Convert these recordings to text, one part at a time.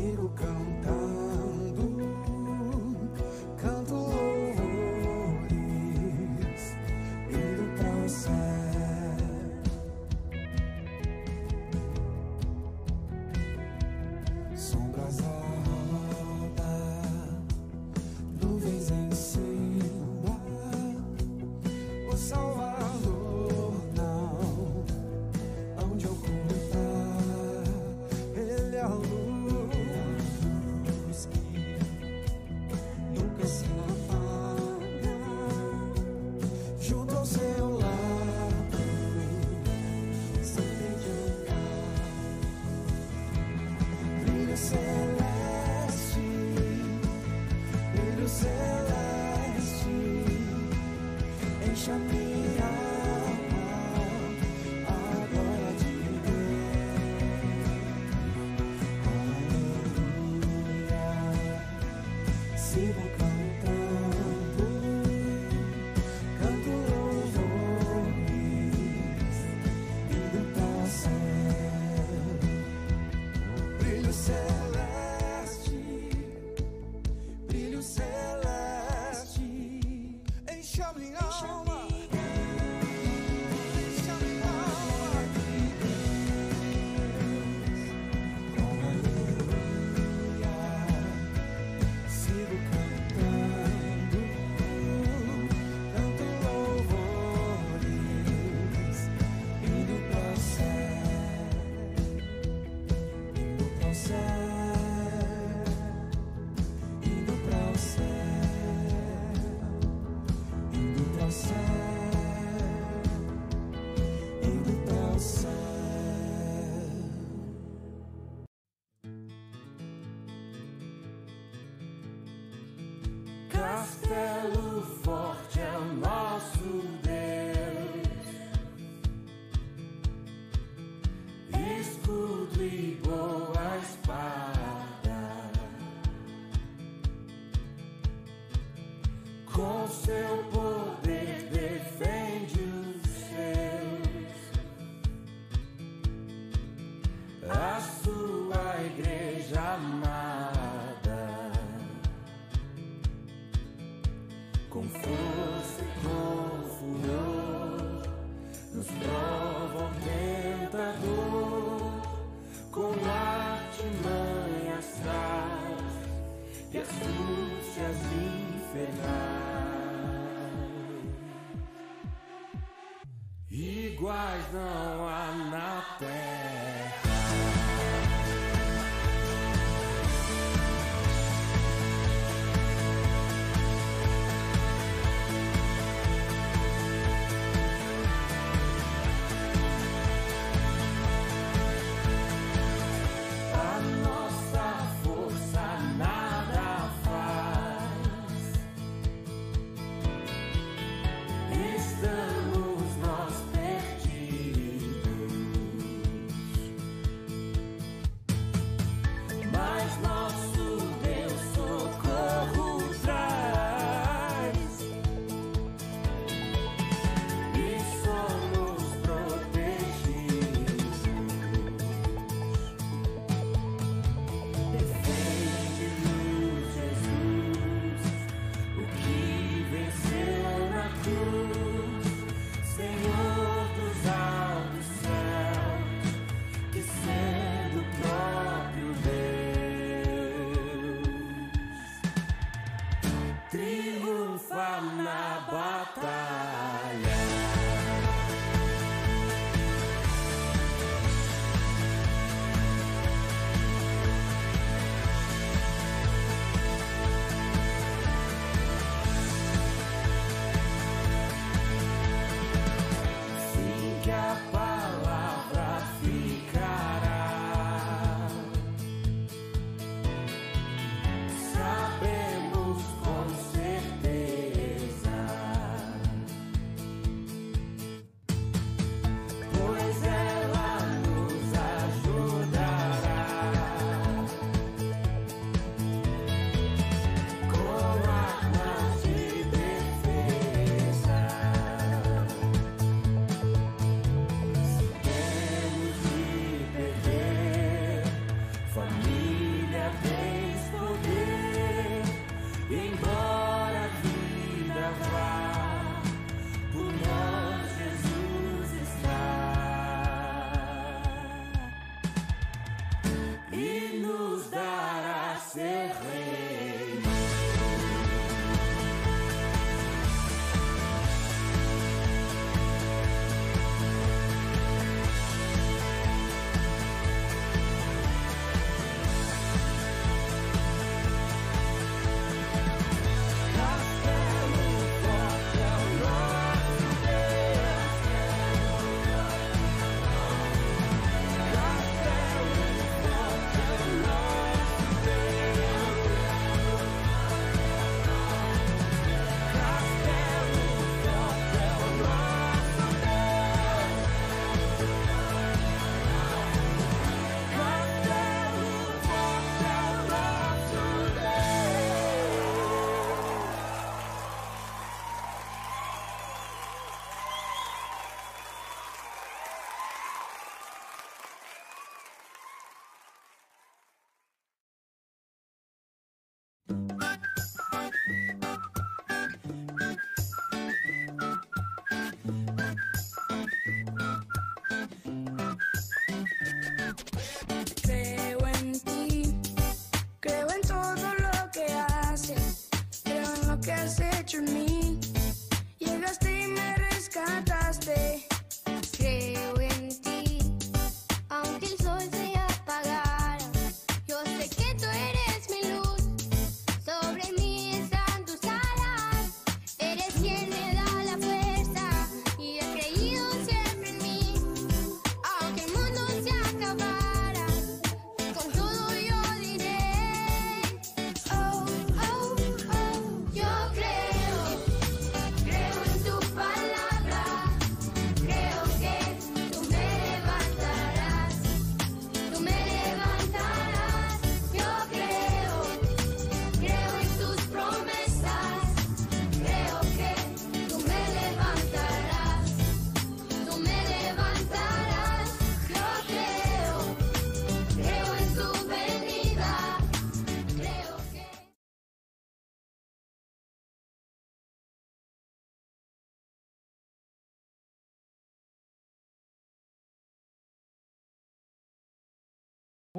sigo cantando,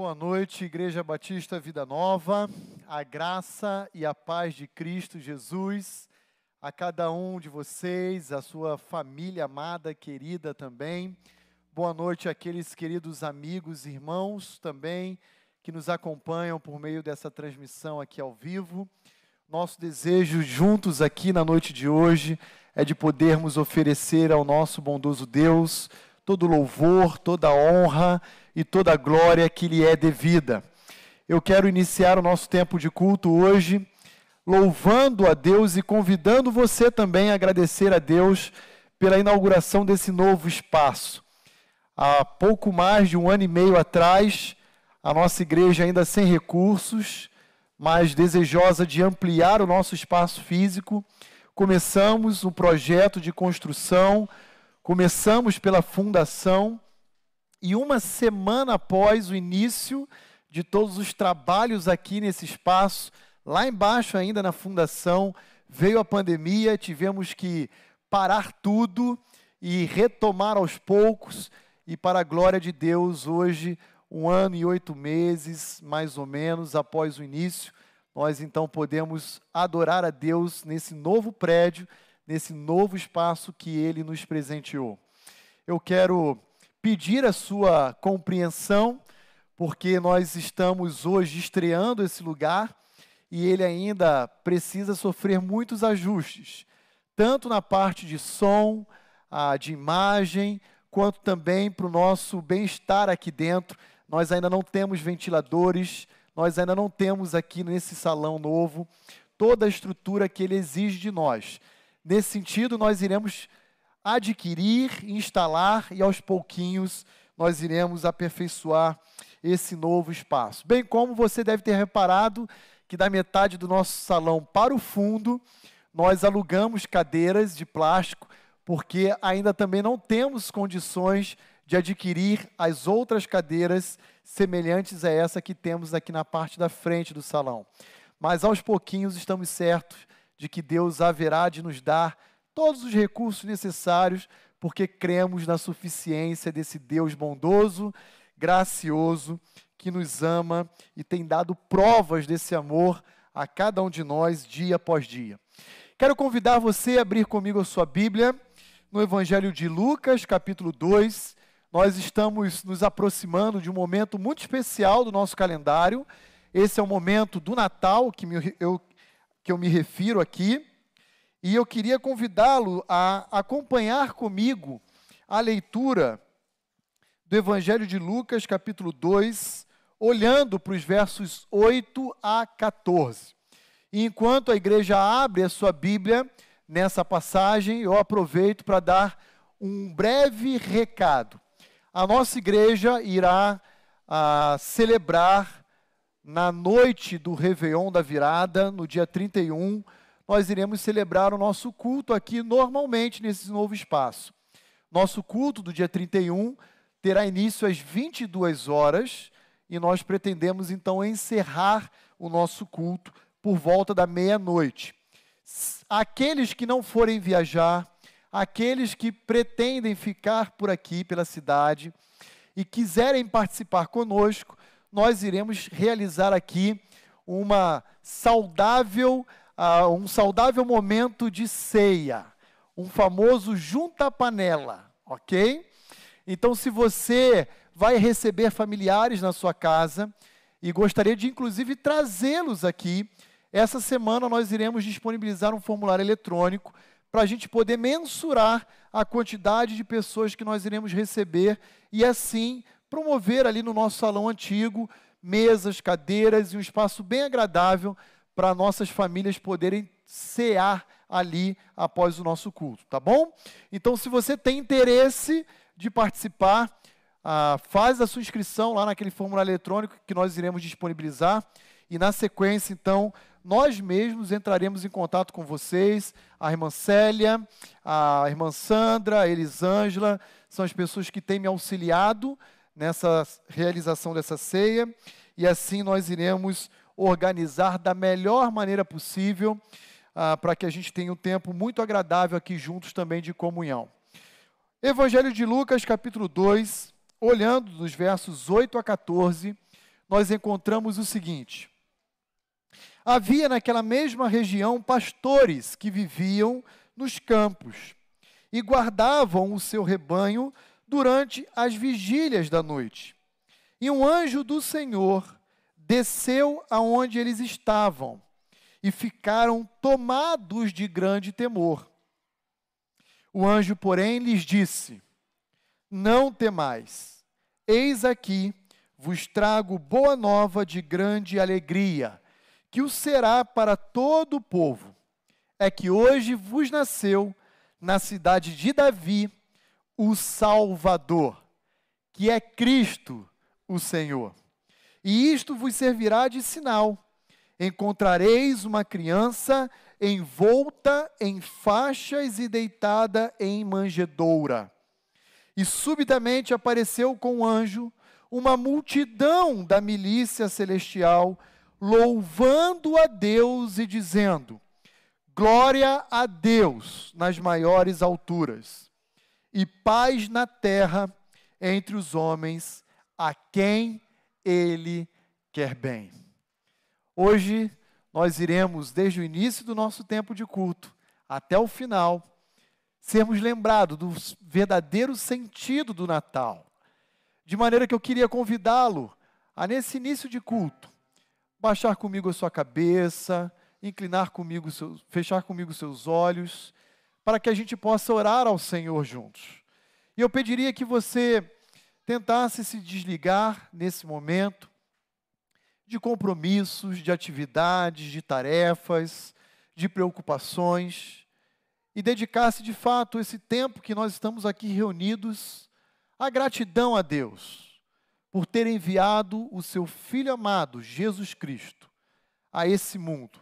Boa noite, Igreja Batista Vida Nova. A graça e a paz de Cristo Jesus a cada um de vocês, a sua família amada, querida também. Boa noite àqueles queridos amigos, irmãos também que nos acompanham por meio dessa transmissão aqui ao vivo. Nosso desejo juntos aqui na noite de hoje é de podermos oferecer ao nosso bondoso Deus todo louvor, toda honra e toda glória que lhe é devida. Eu quero iniciar o nosso tempo de culto hoje louvando a Deus e convidando você também a agradecer a Deus pela inauguração desse novo espaço. Há pouco mais de um ano e meio atrás, a nossa igreja ainda sem recursos, mas desejosa de ampliar o nosso espaço físico, começamos um projeto de construção, começamos pela fundação e uma semana após o início de todos os trabalhos aqui nesse espaço, lá embaixo ainda na fundação, veio a pandemia, tivemos que parar tudo e retomar aos poucos, e para a glória de Deus, hoje, um ano e oito meses, mais ou menos, após o início, nós então podemos adorar a Deus nesse novo prédio, nesse novo espaço que Ele nos presenteou. Eu quero pedir a sua compreensão, porque nós estamos hoje estreando esse lugar e ele ainda precisa sofrer muitos ajustes, tanto na parte de som, de imagem, quanto também para o nosso bem-estar aqui dentro. Nós ainda não temos ventiladores, nós ainda não temos aqui nesse salão novo toda a estrutura que ele exige de nós. Nesse sentido, nós iremos adquirir, instalar e aos pouquinhos nós iremos aperfeiçoar esse novo espaço. Bem como você deve ter reparado que da metade do nosso salão para o fundo, nós alugamos cadeiras de plástico, porque ainda também não temos condições de adquirir as outras cadeiras semelhantes a essa que temos aqui na parte da frente do salão. Mas aos pouquinhos estamos certos de que Deus haverá de nos dar todos os recursos necessários, porque cremos na suficiência desse Deus bondoso, gracioso, que nos ama e tem dado provas desse amor a cada um de nós dia após dia. Quero convidar você a abrir comigo a sua Bíblia no Evangelho de Lucas, capítulo 2. Nós estamos nos aproximando de um momento muito especial do nosso calendário. Esse é o momento do Natal que, me, eu, que eu me refiro aqui. E eu queria convidá-lo a acompanhar comigo a leitura do Evangelho de Lucas, capítulo 2, olhando para os versos 8 a 14. E enquanto a igreja abre a sua Bíblia nessa passagem, eu aproveito para dar um breve recado. A nossa igreja irá ah, celebrar na noite do Réveillon da virada, no dia 31, nós iremos celebrar o nosso culto aqui normalmente nesse novo espaço. Nosso culto do dia 31 terá início às 22 horas e nós pretendemos então encerrar o nosso culto por volta da meia-noite. Aqueles que não forem viajar, aqueles que pretendem ficar por aqui, pela cidade, e quiserem participar conosco, nós iremos realizar aqui uma saudável, uh, um saudável momento de ceia, um famoso junta panela, ok? Então, se você vai receber familiares na sua casa e gostaria de, inclusive, trazê-los aqui. Essa semana nós iremos disponibilizar um formulário eletrônico para a gente poder mensurar a quantidade de pessoas que nós iremos receber e, assim, promover ali no nosso salão antigo mesas, cadeiras e um espaço bem agradável para nossas famílias poderem cear ali após o nosso culto, tá bom? Então, se você tem interesse de participar, ah, faz a sua inscrição lá naquele formulário eletrônico que nós iremos disponibilizar. E na sequência, então, nós mesmos entraremos em contato com vocês. A irmã Célia, a irmã Sandra, a Elisângela, são as pessoas que têm me auxiliado nessa realização dessa ceia. E assim nós iremos organizar da melhor maneira possível ah, para que a gente tenha um tempo muito agradável aqui juntos também de comunhão. Evangelho de Lucas, capítulo 2, olhando dos versos 8 a 14, nós encontramos o seguinte: Havia naquela mesma região pastores que viviam nos campos e guardavam o seu rebanho durante as vigílias da noite. E um anjo do Senhor desceu aonde eles estavam e ficaram tomados de grande temor. O anjo, porém, lhes disse: Não temais Eis aqui vos trago boa nova de grande alegria, que o será para todo o povo. É que hoje vos nasceu na cidade de Davi o Salvador, que é Cristo, o Senhor. E isto vos servirá de sinal: encontrareis uma criança envolta em faixas e deitada em manjedoura. E subitamente apareceu com um anjo uma multidão da milícia celestial, louvando a Deus e dizendo: Glória a Deus nas maiores alturas, e paz na terra entre os homens a quem Ele quer bem. Hoje nós iremos, desde o início do nosso tempo de culto até o final, sermos lembrados do verdadeiro sentido do Natal. De maneira que eu queria convidá-lo a, nesse início de culto, baixar comigo a sua cabeça, inclinar comigo, fechar comigo seus olhos, para que a gente possa orar ao Senhor juntos. E eu pediria que você tentasse se desligar nesse momento de compromissos, de atividades, de tarefas, de preocupações e dedicasse de fato esse tempo que nós estamos aqui reunidos à gratidão a Deus por ter enviado o seu Filho amado, Jesus Cristo, a esse mundo,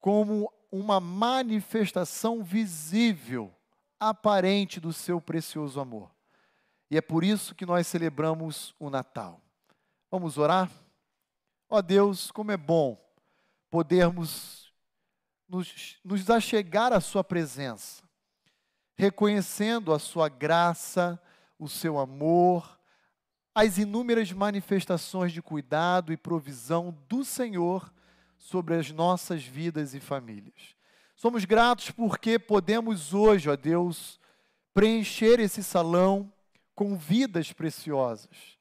como uma manifestação visível, aparente do seu precioso amor. E é por isso que nós celebramos o Natal. Vamos orar? Ó Deus, como é bom podermos nos, nos achegar à Sua presença, reconhecendo a Sua graça, o seu amor, as inúmeras manifestações de cuidado e provisão do Senhor sobre as nossas vidas e famílias. Somos gratos porque podemos hoje, ó Deus, preencher esse salão com vidas preciosas.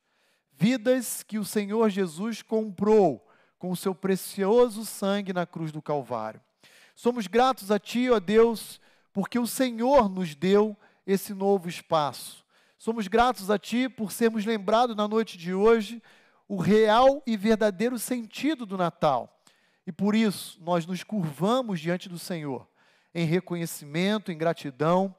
Vidas que o Senhor Jesus comprou com o seu precioso sangue na cruz do Calvário. Somos gratos a Ti, ó Deus, porque o Senhor nos deu esse novo espaço. Somos gratos a Ti por sermos lembrados na noite de hoje o real e verdadeiro sentido do Natal. E por isso nós nos curvamos diante do Senhor, em reconhecimento, em gratidão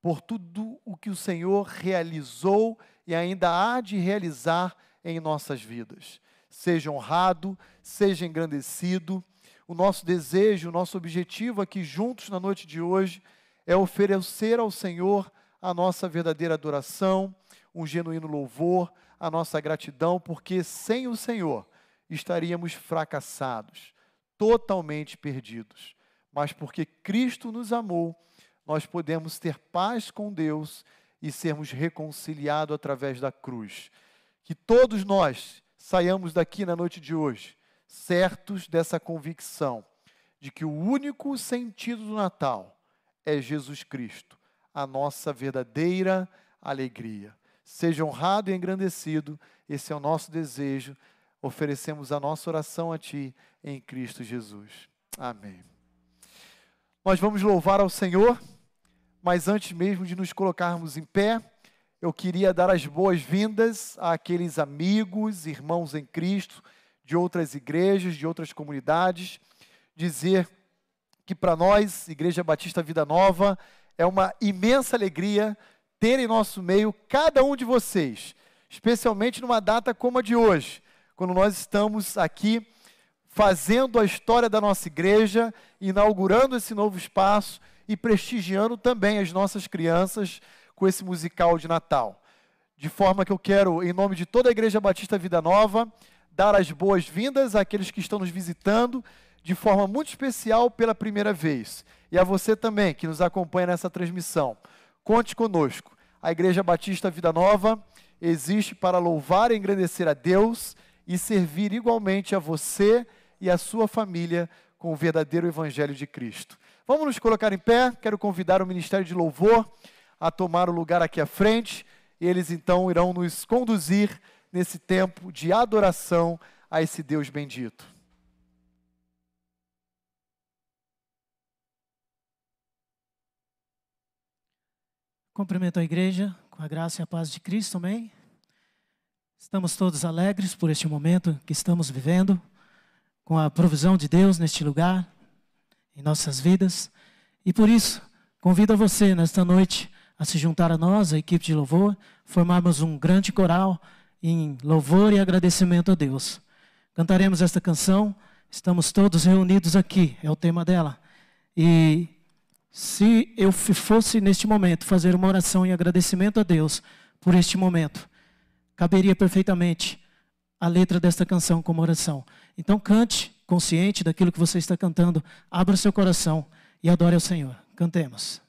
por tudo o que o Senhor realizou e ainda há de realizar em nossas vidas. Seja honrado, seja engrandecido. O nosso desejo, o nosso objetivo aqui juntos na noite de hoje é oferecer ao Senhor a nossa verdadeira adoração, um genuíno louvor, a nossa gratidão, porque sem o Senhor estaríamos fracassados, totalmente perdidos. Mas porque Cristo nos amou, nós podemos ter paz com Deus e sermos reconciliados através da cruz. Que todos nós saiamos daqui na noite de hoje certos dessa convicção de que o único sentido do Natal é Jesus Cristo, a nossa verdadeira alegria. Seja honrado e engrandecido, esse é o nosso desejo. Oferecemos a nossa oração a Ti em Cristo Jesus. Amém. Nós vamos louvar ao Senhor, mas antes mesmo de nos colocarmos em pé, eu queria dar as boas-vindas àqueles amigos, irmãos em Cristo, de outras igrejas, de outras comunidades, dizer que para nós, Igreja Batista Vida Nova, é uma imensa alegria ter em nosso meio cada um de vocês, especialmente numa data como a de hoje, quando nós estamos aqui fazendo a história da nossa igreja, inaugurando esse novo espaço e prestigiando também as nossas crianças com esse musical de Natal. De forma que eu quero, em nome de toda a Igreja Batista Vida Nova, dar as boas-vindas àqueles que estão nos visitando de forma muito especial pela primeira vez. E a você também que nos acompanha nessa transmissão. Conte conosco. A Igreja Batista Vida Nova existe para louvar e engrandecer a Deus e servir igualmente a você e a sua família com o verdadeiro Evangelho de Cristo. Vamos nos colocar em pé. Quero convidar o Ministério de Louvor a tomar o lugar aqui à frente. E eles então irão nos conduzir nesse tempo de adoração a esse Deus bendito. Cumprimento a igreja com a graça e a paz de Cristo, amém? Estamos todos alegres por este momento que estamos vivendo, com a provisão de Deus neste lugar, em nossas vidas. E por isso, convido a você nesta noite a se juntar a nós, a equipe de louvor, formarmos um grande coral em louvor e agradecimento a Deus. Cantaremos esta canção, estamos todos reunidos aqui, é o tema dela. E se eu fosse neste momento fazer uma oração em agradecimento a Deus por este momento, caberia perfeitamente a letra desta canção como oração. Então cante, consciente daquilo que você está cantando, abra seu coração e adore ao Senhor. Cantemos.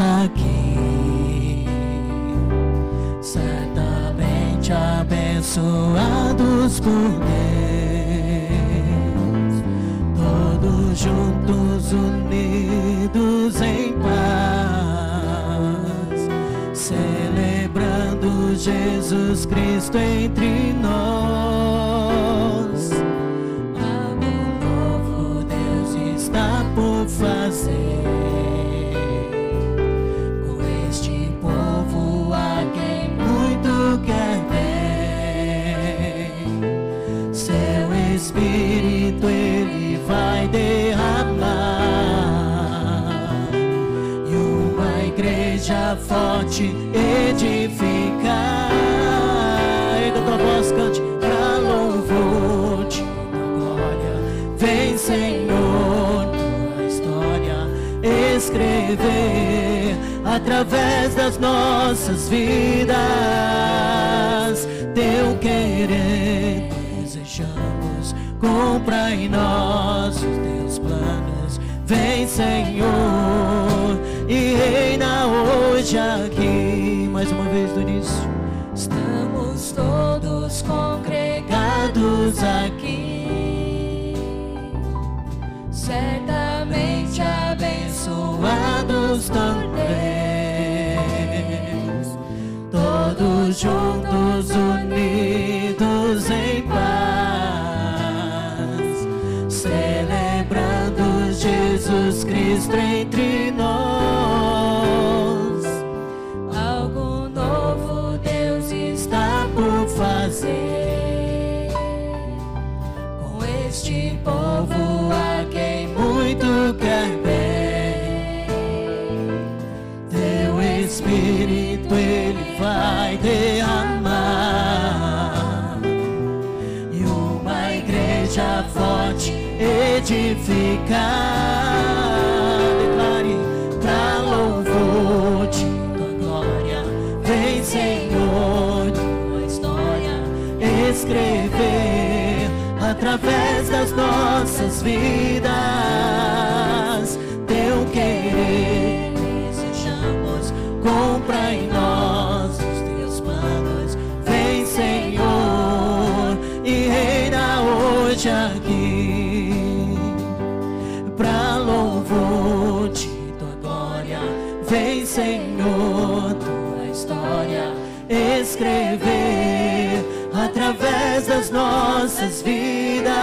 Aqui, certamente abençoados por Deus, todos juntos unidos em paz, celebrando Jesus Cristo entre nós. Através das nossas vidas teu querer. Desejamos, compra em nós os teus planos. Vem, Senhor, e reina hoje aqui. Mais uma vez do início. Estamos todos Congregados aqui, certamente abençoados também, juntos, unidos em paz, celebrando Jesus Cristo entre nós. algo novo Deus está por fazer com este povo a quem muito quer bem. Teu Espírito derramar e uma igreja forte edificar. Declare pra louvor de tua glória. Vem, Senhor, tua história escrever através das nossas vidas. Escrever através das nossas vidas.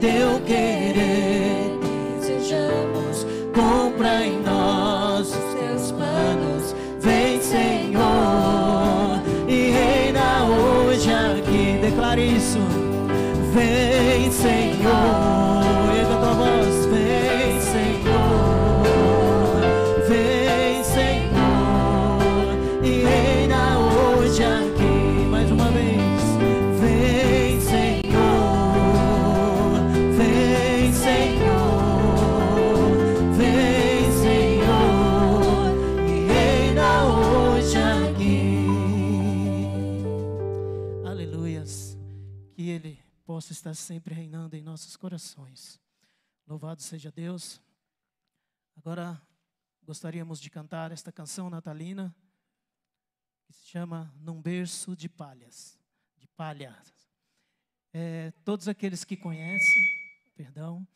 Teu querer desejamos, compra em nós os teus planos. Vem, Senhor, e reina hoje aqui. Declare isso. Vem, Senhor, possa estar sempre reinando em nossos corações. Louvado seja Deus. Agora gostaríamos de cantar esta canção natalina que se chama Num Berço de Palhas. De palha. É, todos aqueles que conhecem, perdão,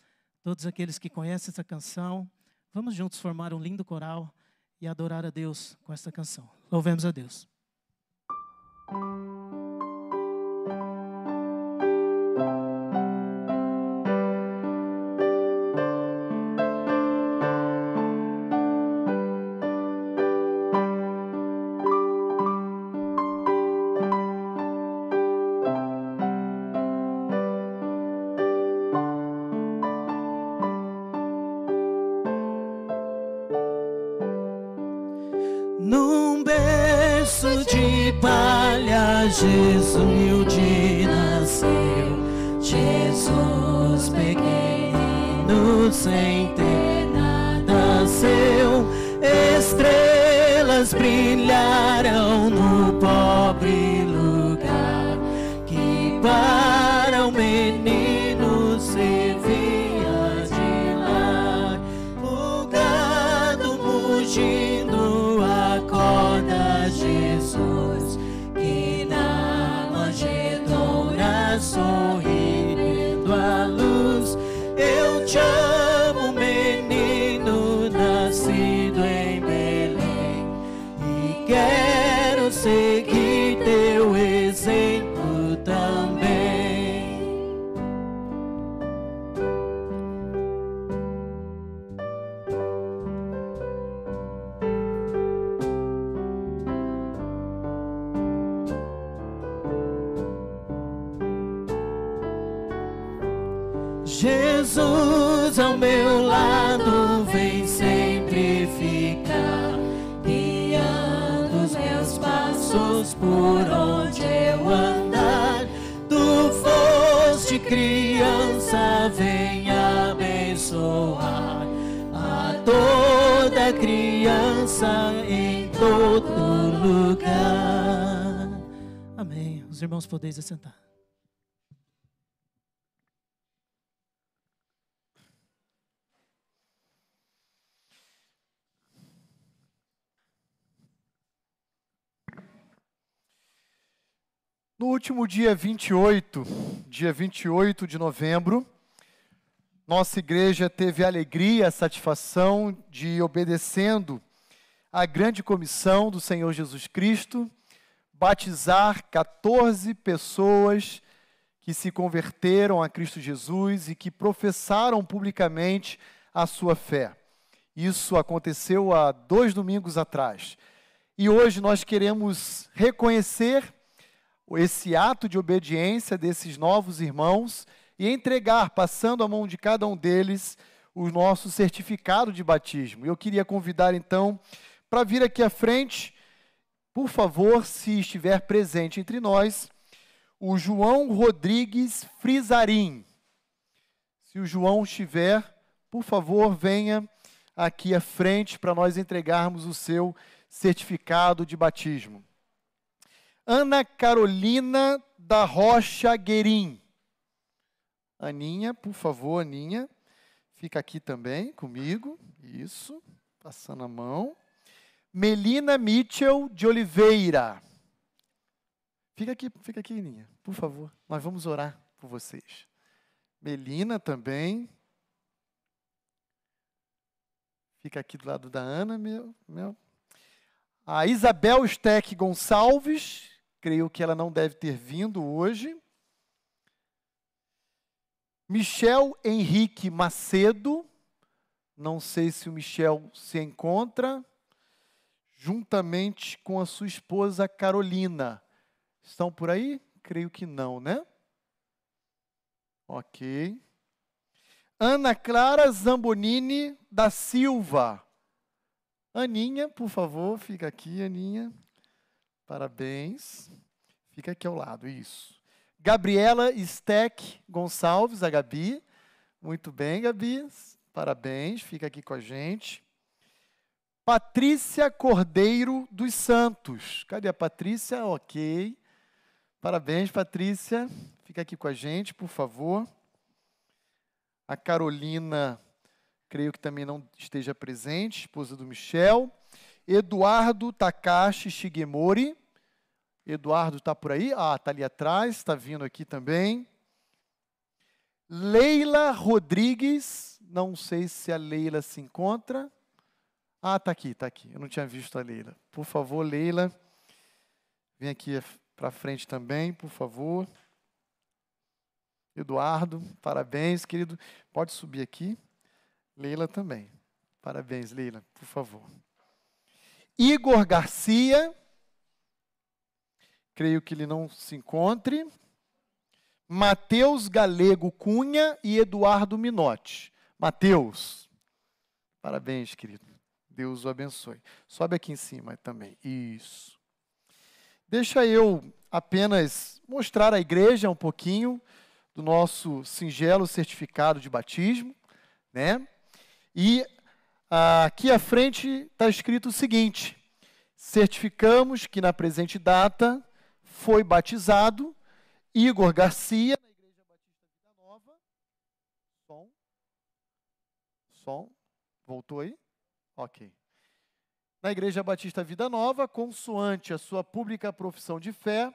todos aqueles que conhecem essa canção, vamos juntos formar um lindo coral e adorar a Deus com esta canção. Louvemos a Deus. Palha, Jesus humilde Eu podeis assentar. No último dia 28, dia 28 de novembro, nossa igreja teve a alegria, a satisfação de, obedecendo à grande comissão do Senhor Jesus Cristo, batizar 14 pessoas que se converteram a Cristo Jesus e que professaram publicamente a sua fé. Isso aconteceu há dois domingos atrás. E hoje nós queremos reconhecer esse ato de obediência desses novos irmãos e entregar, passando a mão de cada um deles, o nosso certificado de batismo. Eu queria convidar então para vir aqui à frente, por favor, se estiver presente entre nós, o João Rodrigues Frisarim. Se o João estiver, por favor, venha aqui à frente para nós entregarmos o seu certificado de batismo. Ana Carolina da Rocha Guerim. Aninha, por favor, Aninha. Fica aqui também comigo. Isso. Passando a mão. Melina Mitchell de Oliveira. Fica aqui, fica aqui, Aninha, por favor. Nós vamos orar por vocês. Melina também. Fica aqui do lado da Ana, meu. meu. A Isabel Steck Gonçalves, creio que ela não deve ter vindo hoje. Michel Henrique Macedo, não sei se o Michel se encontra, juntamente com a sua esposa Carolina. Estão por aí? Creio que não, né? Ok. Ana Clara Zambonini da Silva. Aninha, por favor, fica aqui, Aninha. Parabéns. Fica aqui ao lado, isso. Gabriela Steck Gonçalves, a Gabi. Muito bem, Gabi. Parabéns, fica aqui com a gente. Patrícia Cordeiro dos Santos. Cadê a Patrícia? Ok. Parabéns, Patrícia. Fica aqui com a gente, por favor. A Carolina, creio que também não esteja presente, esposa do Michel. Eduardo Takashi Shigemori. Eduardo está por aí? Ah, está ali atrás, está vindo aqui também. Leila Rodrigues, não sei se a Leila se encontra. Ah, está aqui, está aqui. Eu não tinha visto a Leila. Por favor, Leila, vem aqui para frente também, por favor. Eduardo, parabéns, querido. Pode subir aqui. Leila também. Parabéns, Leila, por favor. Igor Garcia, creio que ele não se encontre. Mateus Galego Cunha e Eduardo Minotti. Mateus, parabéns, querido. Deus o abençoe. Sobe aqui em cima também. Isso. Deixa eu apenas mostrar à igreja um pouquinho do nosso singelo certificado de batismo, né? E Aqui à frente está escrito o seguinte: certificamos que na presente data foi batizado Igor Garcia, Nova. Som. Som. Voltou aí? Ok. Na Igreja Batista Vida Nova, consoante a sua pública profissão de fé,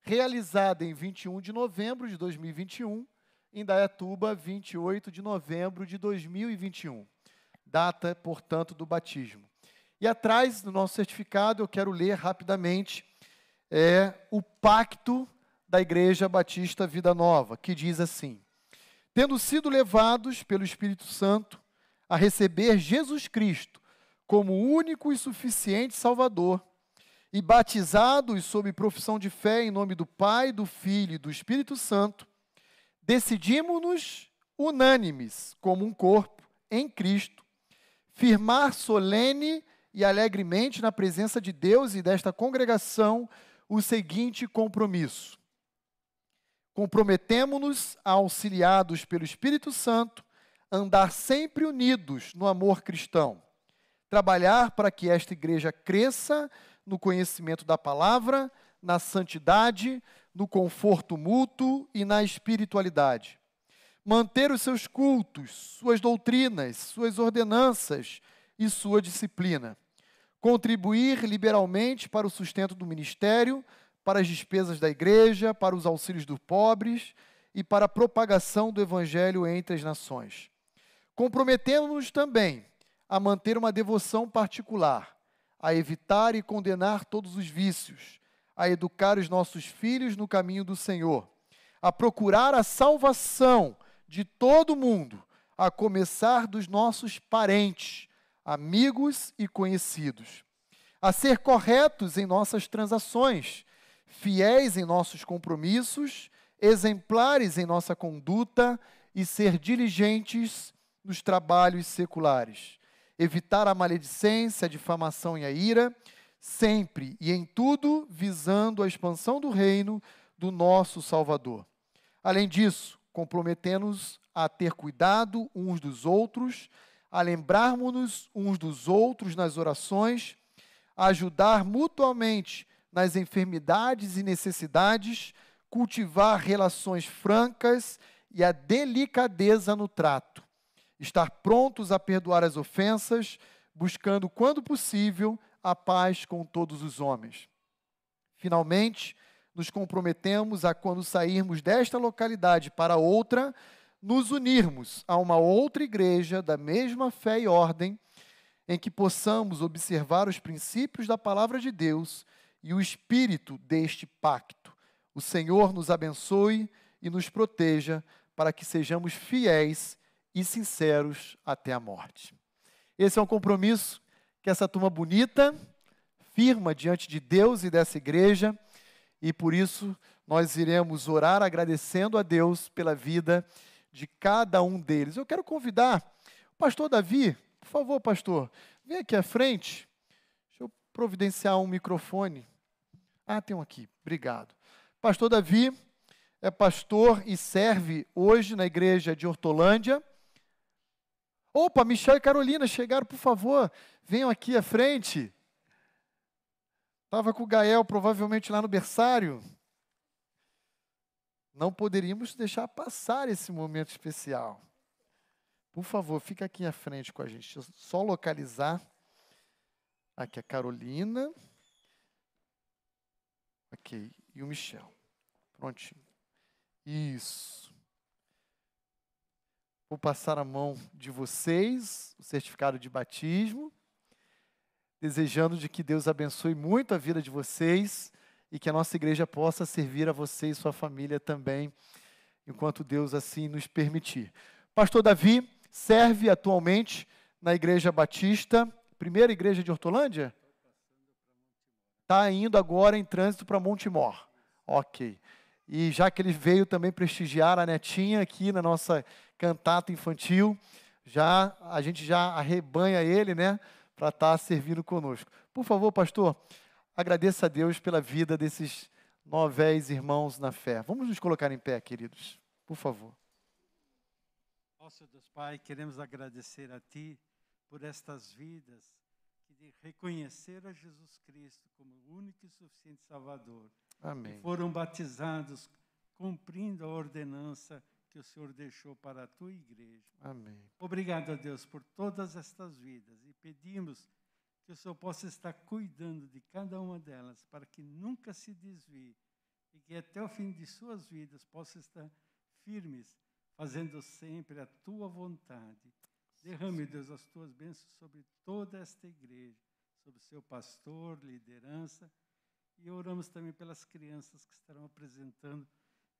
realizada em 21 de novembro de 2021, em Dayatuba, 28 de novembro de 2021 data, portanto, do batismo. E atrás do nosso certificado, eu quero ler rapidamente é, o pacto da Igreja Batista Vida Nova, que diz assim: Tendo sido levados pelo Espírito Santo a receber Jesus Cristo como único e suficiente Salvador, e batizados sob profissão de fé em nome do Pai, do Filho e do Espírito Santo, decidimos-nos unânimes como um corpo em Cristo firmar solene e alegremente na presença de Deus e desta congregação o seguinte compromisso: comprometemo-nos, auxiliados pelo Espírito Santo, andar sempre unidos no amor cristão, trabalhar para que esta igreja cresça no conhecimento da palavra, na santidade, no conforto mútuo e na espiritualidade. Manter os seus cultos, suas doutrinas, suas ordenanças e sua disciplina. Contribuir liberalmente para o sustento do ministério, para as despesas da igreja, para os auxílios dos pobres e para a propagação do evangelho entre as nações. Comprometendo-nos também a manter uma devoção particular, a evitar e condenar todos os vícios, a educar os nossos filhos no caminho do Senhor, a procurar a salvação de todo mundo, a começar dos nossos parentes, amigos e conhecidos, a ser corretos em nossas transações, fiéis em nossos compromissos, exemplares em nossa conduta e ser diligentes nos trabalhos seculares. Evitar a maledicência, a difamação e a ira, sempre e em tudo visando a expansão do reino do nosso Salvador. Além disso, comprometendo-nos a ter cuidado uns dos outros, a lembrarmos-nos uns dos outros nas orações, a ajudar mutuamente nas enfermidades e necessidades, cultivar relações francas e a delicadeza no trato, estar prontos a perdoar as ofensas, buscando, quando possível, a paz com todos os homens. Finalmente, nos comprometemos a, quando sairmos desta localidade para outra, nos unirmos a uma outra igreja da mesma fé e ordem, em que possamos observar os princípios da palavra de Deus e o espírito deste pacto. O Senhor nos abençoe e nos proteja para que sejamos fiéis e sinceros até a morte. Esse é um compromisso que essa turma bonita firma diante de Deus e dessa igreja, e por isso nós iremos orar agradecendo a Deus pela vida de cada um deles. Eu quero convidar o pastor Davi, por favor, pastor, vem aqui à frente. Deixa eu providenciar um microfone. Ah, tem um aqui, obrigado. Pastor Davi é pastor e serve hoje na igreja de Hortolândia. Opa, Michel e Carolina chegaram, por favor, venham aqui à frente. Estava com o Gael provavelmente lá no berçário. Não poderíamos deixar passar esse momento especial. Por favor, fica aqui à frente com a gente. Deixa eu só localizar. Aqui a Carolina. Ok. E o Michel. Prontinho. Isso. Vou passar a mão de vocês, o certificado de batismo, desejando de que Deus abençoe muito a vida de vocês e que a nossa igreja possa servir a você e sua família também, enquanto Deus assim nos permitir. Pastor Davi serve atualmente na Igreja Batista, primeira igreja de Hortolândia? Está indo agora em trânsito para Montemor. Ok. E já que ele veio também prestigiar a netinha aqui na nossa cantata infantil, já a gente já arrebanha ele, né, para estar tá servindo conosco. Por favor, pastor, agradeça a Deus pela vida desses novéis irmãos na fé. Vamos nos colocar em pé, queridos, por favor. Nosso Deus Pai, queremos agradecer a Ti por estas vidas que reconheceram a Jesus Cristo como o único e suficiente Salvador. Amém. Foram batizados cumprindo a ordenança que o Senhor deixou para a tua igreja. Amém. Obrigado a Deus por todas estas vidas e pedimos que o Senhor possa estar cuidando de cada uma delas, para que nunca se desvie e que até o fim de suas vidas possa estar firmes, fazendo sempre a tua vontade. Derrame, Deus, as tuas bênçãos sobre toda esta igreja, sobre seu pastor, liderança, e oramos também pelas crianças que estarão apresentando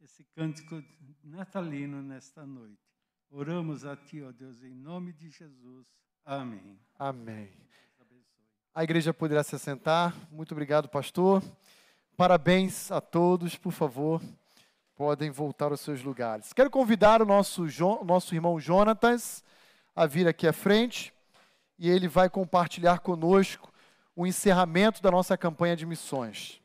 esse cântico natalino nesta noite. Oramos a Ti, ó Deus, em nome de Jesus. Amém. Amém. A igreja poderá se assentar. Muito obrigado, pastor. Parabéns a todos, por favor, podem voltar aos seus lugares. Quero convidar o nosso, nosso irmão Jonatas a vir aqui à frente e ele vai compartilhar conosco o encerramento da nossa campanha de missões.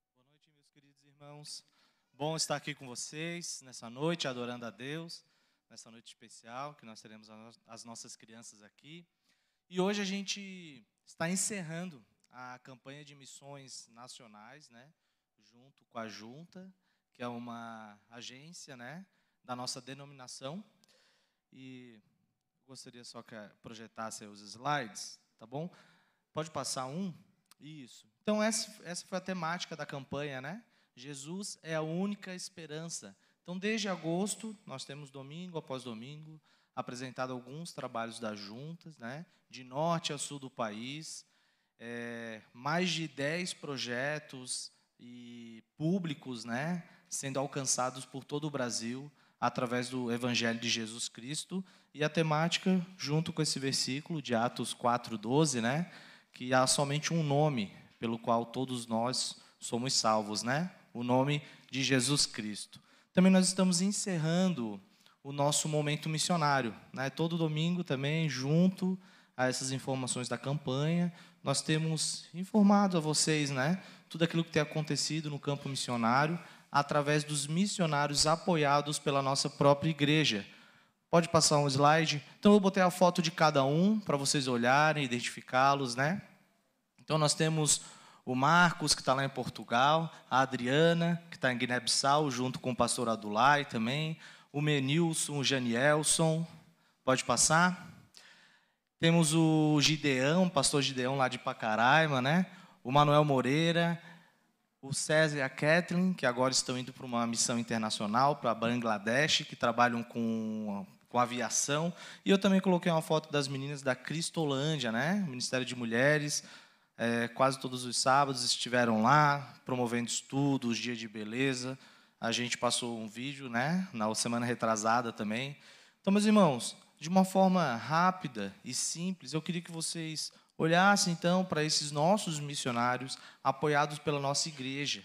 Boa noite, meus queridos irmãos. Bom estar aqui com vocês nessa noite, adorando a Deus, nessa noite especial que nós teremos as nossas crianças aqui. E hoje a gente está encerrando a campanha de missões nacionais, né, junto com a Junta, que é uma agência, né, da nossa denominação. E gostaria só que projetasse os slides, tá bom? Pode passar um? Isso. Então, essa, essa foi a temática da campanha, né? Jesus é a única esperança. Então, desde agosto, nós temos domingo após domingo apresentado alguns trabalhos das juntas, né? De norte a sul do país, é, mais de 10 projetos e públicos, né? Sendo alcançados por todo o Brasil através do Evangelho de Jesus Cristo e a temática junto com esse versículo de Atos 4:12, né, que há somente um nome pelo qual todos nós somos salvos, né? O nome de Jesus Cristo. Também nós estamos encerrando o nosso momento missionário, né? Todo domingo também junto a essas informações da campanha, nós temos informado a vocês, né, tudo aquilo que tem acontecido no campo missionário através dos missionários apoiados pela nossa própria igreja. Pode passar um slide? Então eu botei a foto de cada um para vocês olharem, identificá-los, né? Então nós temos o Marcos, que está lá em Portugal, a Adriana, que está em Guiné-Bissau, junto com o pastor Adulai também, o Menilson, o Janielson. Pode passar? Temos o Gideão, o pastor Gideão lá de Pacaraima, né? O Manuel Moreira, o César e a Kathleen, que agora estão indo para uma missão internacional, para Bangladesh, que trabalham com, com aviação. E eu também coloquei uma foto das meninas da Cristolândia, né? Ministério de Mulheres. É, quase todos os sábados estiveram lá, promovendo estudos, dia de beleza. A gente passou um vídeo, né? Na semana retrasada também. Então, meus irmãos, de uma forma rápida e simples, eu queria que vocês olhasse então para esses nossos missionários apoiados pela nossa igreja.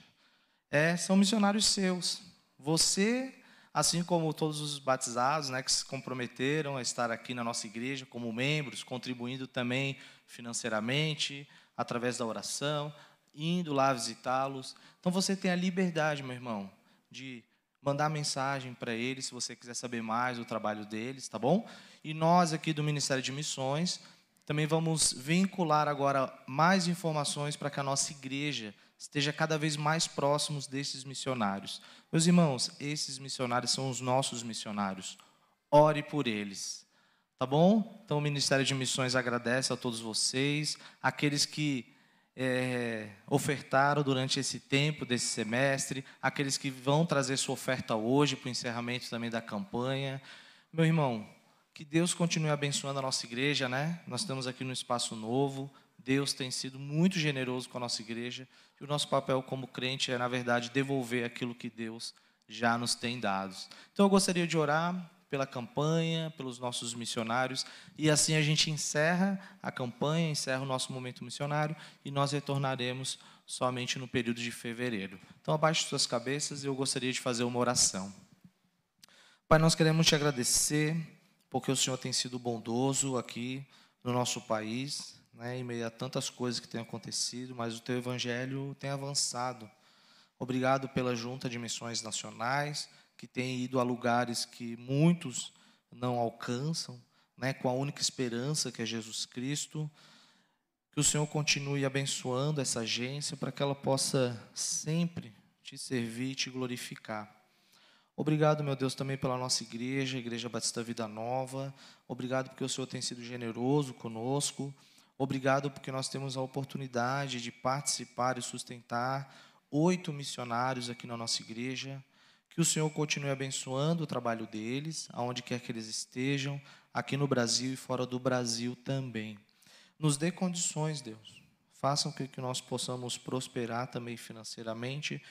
É, são missionários seus. Você, assim como todos os batizados, né, que se comprometeram a estar aqui na nossa igreja como membros, contribuindo também financeiramente, através da oração, indo lá visitá-los. Então você tem a liberdade, meu irmão, de mandar mensagem para eles se você quiser saber mais do trabalho deles, tá bom? E nós aqui do Ministério de Missões também vamos vincular agora mais informações para que a nossa igreja esteja cada vez mais próximos desses missionários. Meus irmãos, esses missionários são os nossos missionários. Ore por eles. Tá bom? Então o Ministério de Missões agradece a todos vocês, aqueles que é, ofertaram durante esse tempo desse semestre, aqueles que vão trazer sua oferta hoje para o encerramento também da campanha. Meu irmão, que Deus continue abençoando a nossa igreja, né? Nós estamos aqui no espaço novo. Deus tem sido muito generoso com a nossa igreja. E o nosso papel como crente é, na verdade, devolver aquilo que Deus já nos tem dado. Então eu gostaria de orar pela campanha, pelos nossos missionários, e assim a gente encerra a campanha, encerra o nosso momento missionário e nós retornaremos somente no período de fevereiro. Então abaixe suas cabeças e eu gostaria de fazer uma oração. Pai, nós queremos te agradecer porque o Senhor tem sido bondoso aqui no nosso país, né, em meio a tantas coisas que têm acontecido, mas o teu evangelho tem avançado. Obrigado pela Junta de Missões Nacionais, que tem ido a lugares que muitos não alcançam, né, com a única esperança que é Jesus Cristo. Que o Senhor continue abençoando essa agência para que ela possa sempre te servir e te glorificar. Obrigado, meu Deus, também pela nossa igreja, Igreja Batista Vida Nova. Obrigado porque o Senhor tem sido generoso conosco. Obrigado porque nós temos a oportunidade de participar e sustentar oito missionários aqui na nossa igreja. Que o Senhor continue abençoando o trabalho deles, aonde quer que eles estejam, aqui no Brasil e fora do Brasil também. Nos dê condições, Deus. Façam com que nós possamos prosperar também financeiramente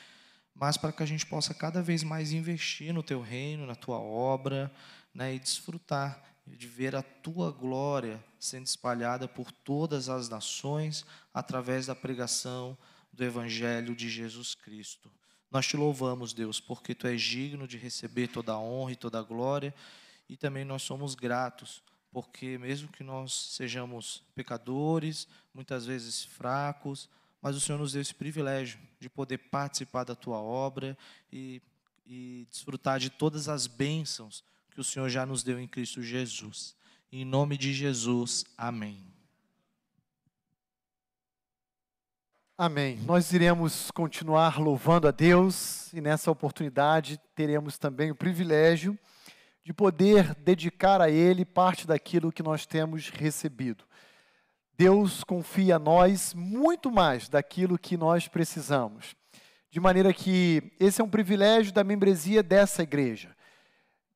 mas para que a gente possa cada vez mais investir no teu reino, na tua obra, né, e desfrutar de ver a tua glória sendo espalhada por todas as nações através da pregação do evangelho de Jesus Cristo. Nós te louvamos, Deus, porque tu és digno de receber toda a honra e toda a glória, e também nós somos gratos, porque mesmo que nós sejamos pecadores, muitas vezes fracos, mas o Senhor nos deu esse privilégio de poder participar da tua obra e e desfrutar de todas as bênçãos que o Senhor já nos deu em Cristo Jesus. Em nome de Jesus, amém. Amém. Nós iremos continuar louvando a Deus e nessa oportunidade teremos também o privilégio de poder dedicar a Ele parte daquilo que nós temos recebido. Deus confia a nós muito mais daquilo que nós precisamos. De maneira que esse é um privilégio da membresia dessa igreja.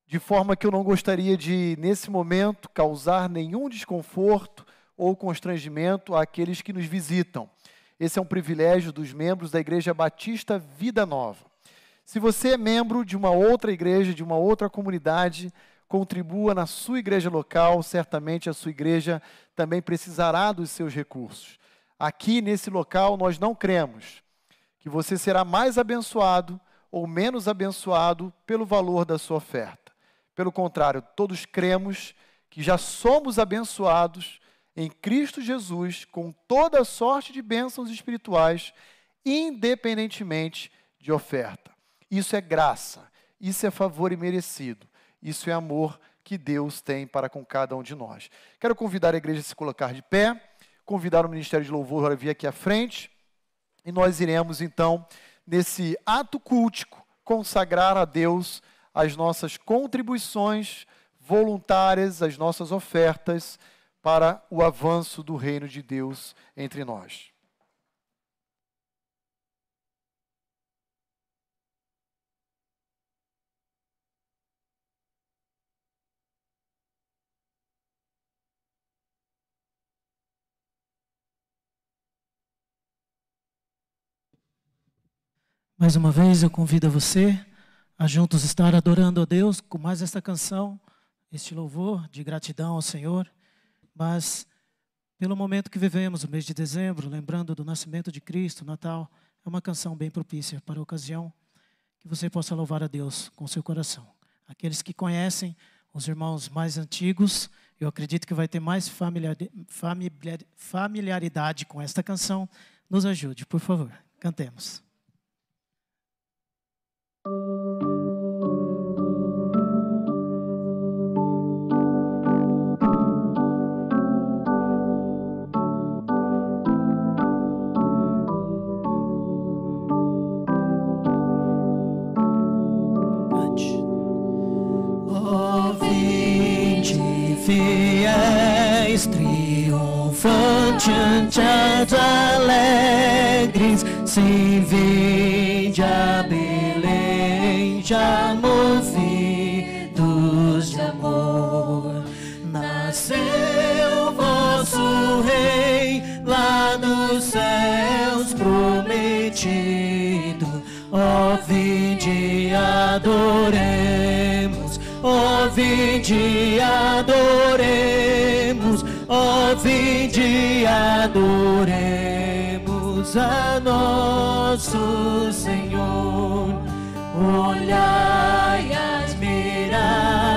De forma que eu não gostaria de, nesse momento, causar nenhum desconforto ou constrangimento àqueles que nos visitam. Esse é um privilégio dos membros da Igreja Batista Vida Nova. Se você é membro de uma outra igreja, de uma outra comunidade, contribua na sua igreja local, certamente a sua igreja também precisará dos seus recursos. Aqui nesse local nós não cremos que você será mais abençoado ou menos abençoado pelo valor da sua oferta. Pelo contrário, todos cremos que já somos abençoados em Cristo Jesus com toda sorte de bênçãos espirituais, independentemente de oferta. Isso é graça, isso é favor imerecido, isso é amor que Deus tem para com cada um de nós. Quero convidar a igreja a se colocar de pé, convidar o Ministério de Louvor a vir aqui à frente, e nós iremos então, nesse ato cultico, consagrar a Deus as nossas contribuições voluntárias, as nossas ofertas para o avanço do reino de Deus entre nós. Mais uma vez eu convido você a juntos estar adorando a Deus com mais esta canção, este louvor de gratidão ao Senhor. Mas, pelo momento que vivemos, o mês de dezembro, lembrando do nascimento de Cristo, Natal, é uma canção bem propícia para a ocasião que você possa louvar a Deus com seu coração. Aqueles que conhecem, os irmãos mais antigos, eu acredito que vai ter mais familiaridade com esta canção. Nos ajude, por favor. Cantemos. Fiéis, triunfantes, alegres, sim, vinde a Belém, já movidos de amor. Nasceu vosso Rei lá nos céus prometido. Ó, vinde adoremos, ó, adoremos, ó, adoremos a nosso Senhor. Olhai as miradas,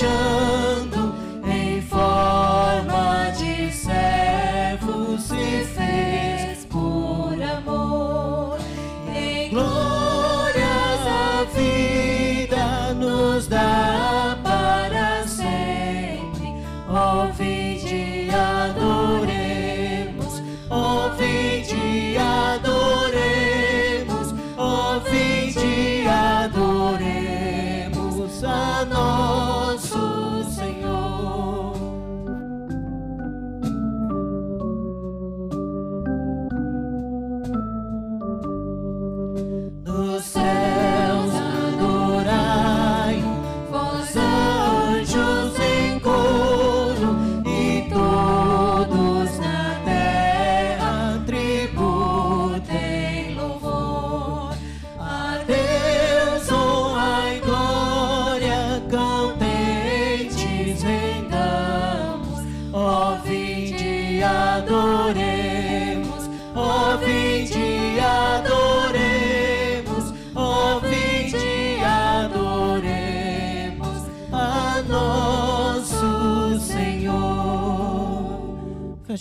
这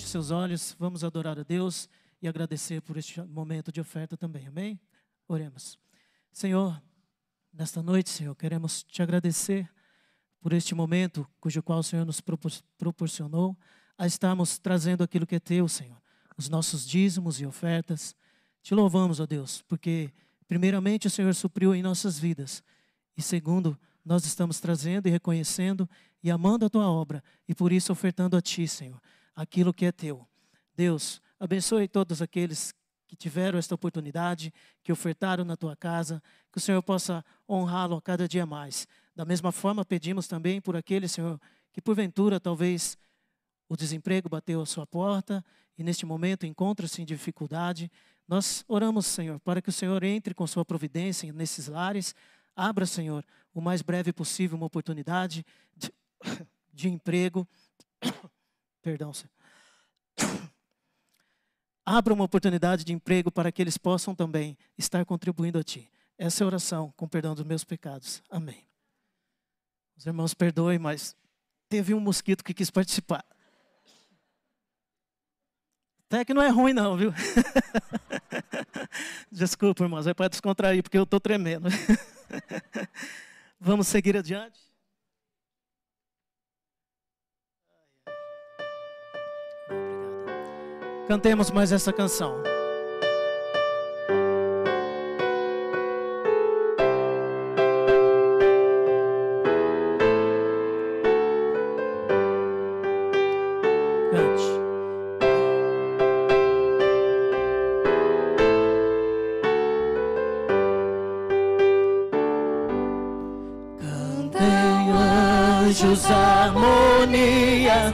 seus olhos, vamos adorar a Deus e agradecer por este momento de oferta também, amém? Oremos. Senhor, nesta noite, Senhor, queremos te agradecer por este momento cujo qual o Senhor nos propor- proporcionou a estarmos trazendo aquilo que é teu, Senhor, os nossos dízimos e ofertas. Te louvamos, ó Deus, porque primeiramente o Senhor supriu em nossas vidas e segundo, nós estamos trazendo e reconhecendo e amando a tua obra e por isso ofertando a ti, Senhor, aquilo que é teu. Deus, abençoe todos aqueles que tiveram esta oportunidade, que ofertaram na tua casa, que o Senhor possa honrá-lo a cada dia mais. Da mesma forma, pedimos também por aqueles, Senhor, que porventura talvez o desemprego bateu à sua porta e neste momento encontra-se em dificuldade. Nós oramos, Senhor, para que o Senhor entre com sua providência nesses lares. Abra, Senhor, o mais breve possível uma oportunidade de, de emprego. Perdão, Senhor. Abra uma oportunidade de emprego para que eles possam também estar contribuindo a Ti. Essa é a oração, com perdão dos meus pecados. Amém. Os irmãos perdoem, mas teve um mosquito que quis participar. Até que não é ruim, não, viu? Desculpa, irmãos, é para descontrair, porque eu estou tremendo. Vamos seguir adiante? Cantemos mais essa canção. Anjos harmonia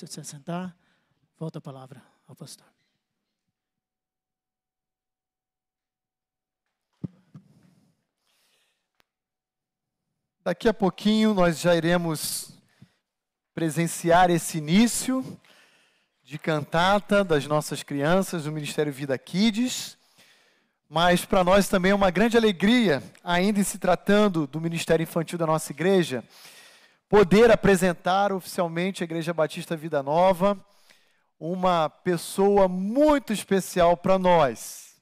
pode se sentar. Volta a palavra ao pastor. Daqui a pouquinho nós já iremos presenciar esse início de cantata das nossas crianças do Ministério Vida Kids. Mas para nós também é uma grande alegria, ainda se tratando do Ministério Infantil da nossa igreja, poder apresentar oficialmente a Igreja Batista Vida Nova, uma pessoa muito especial para nós.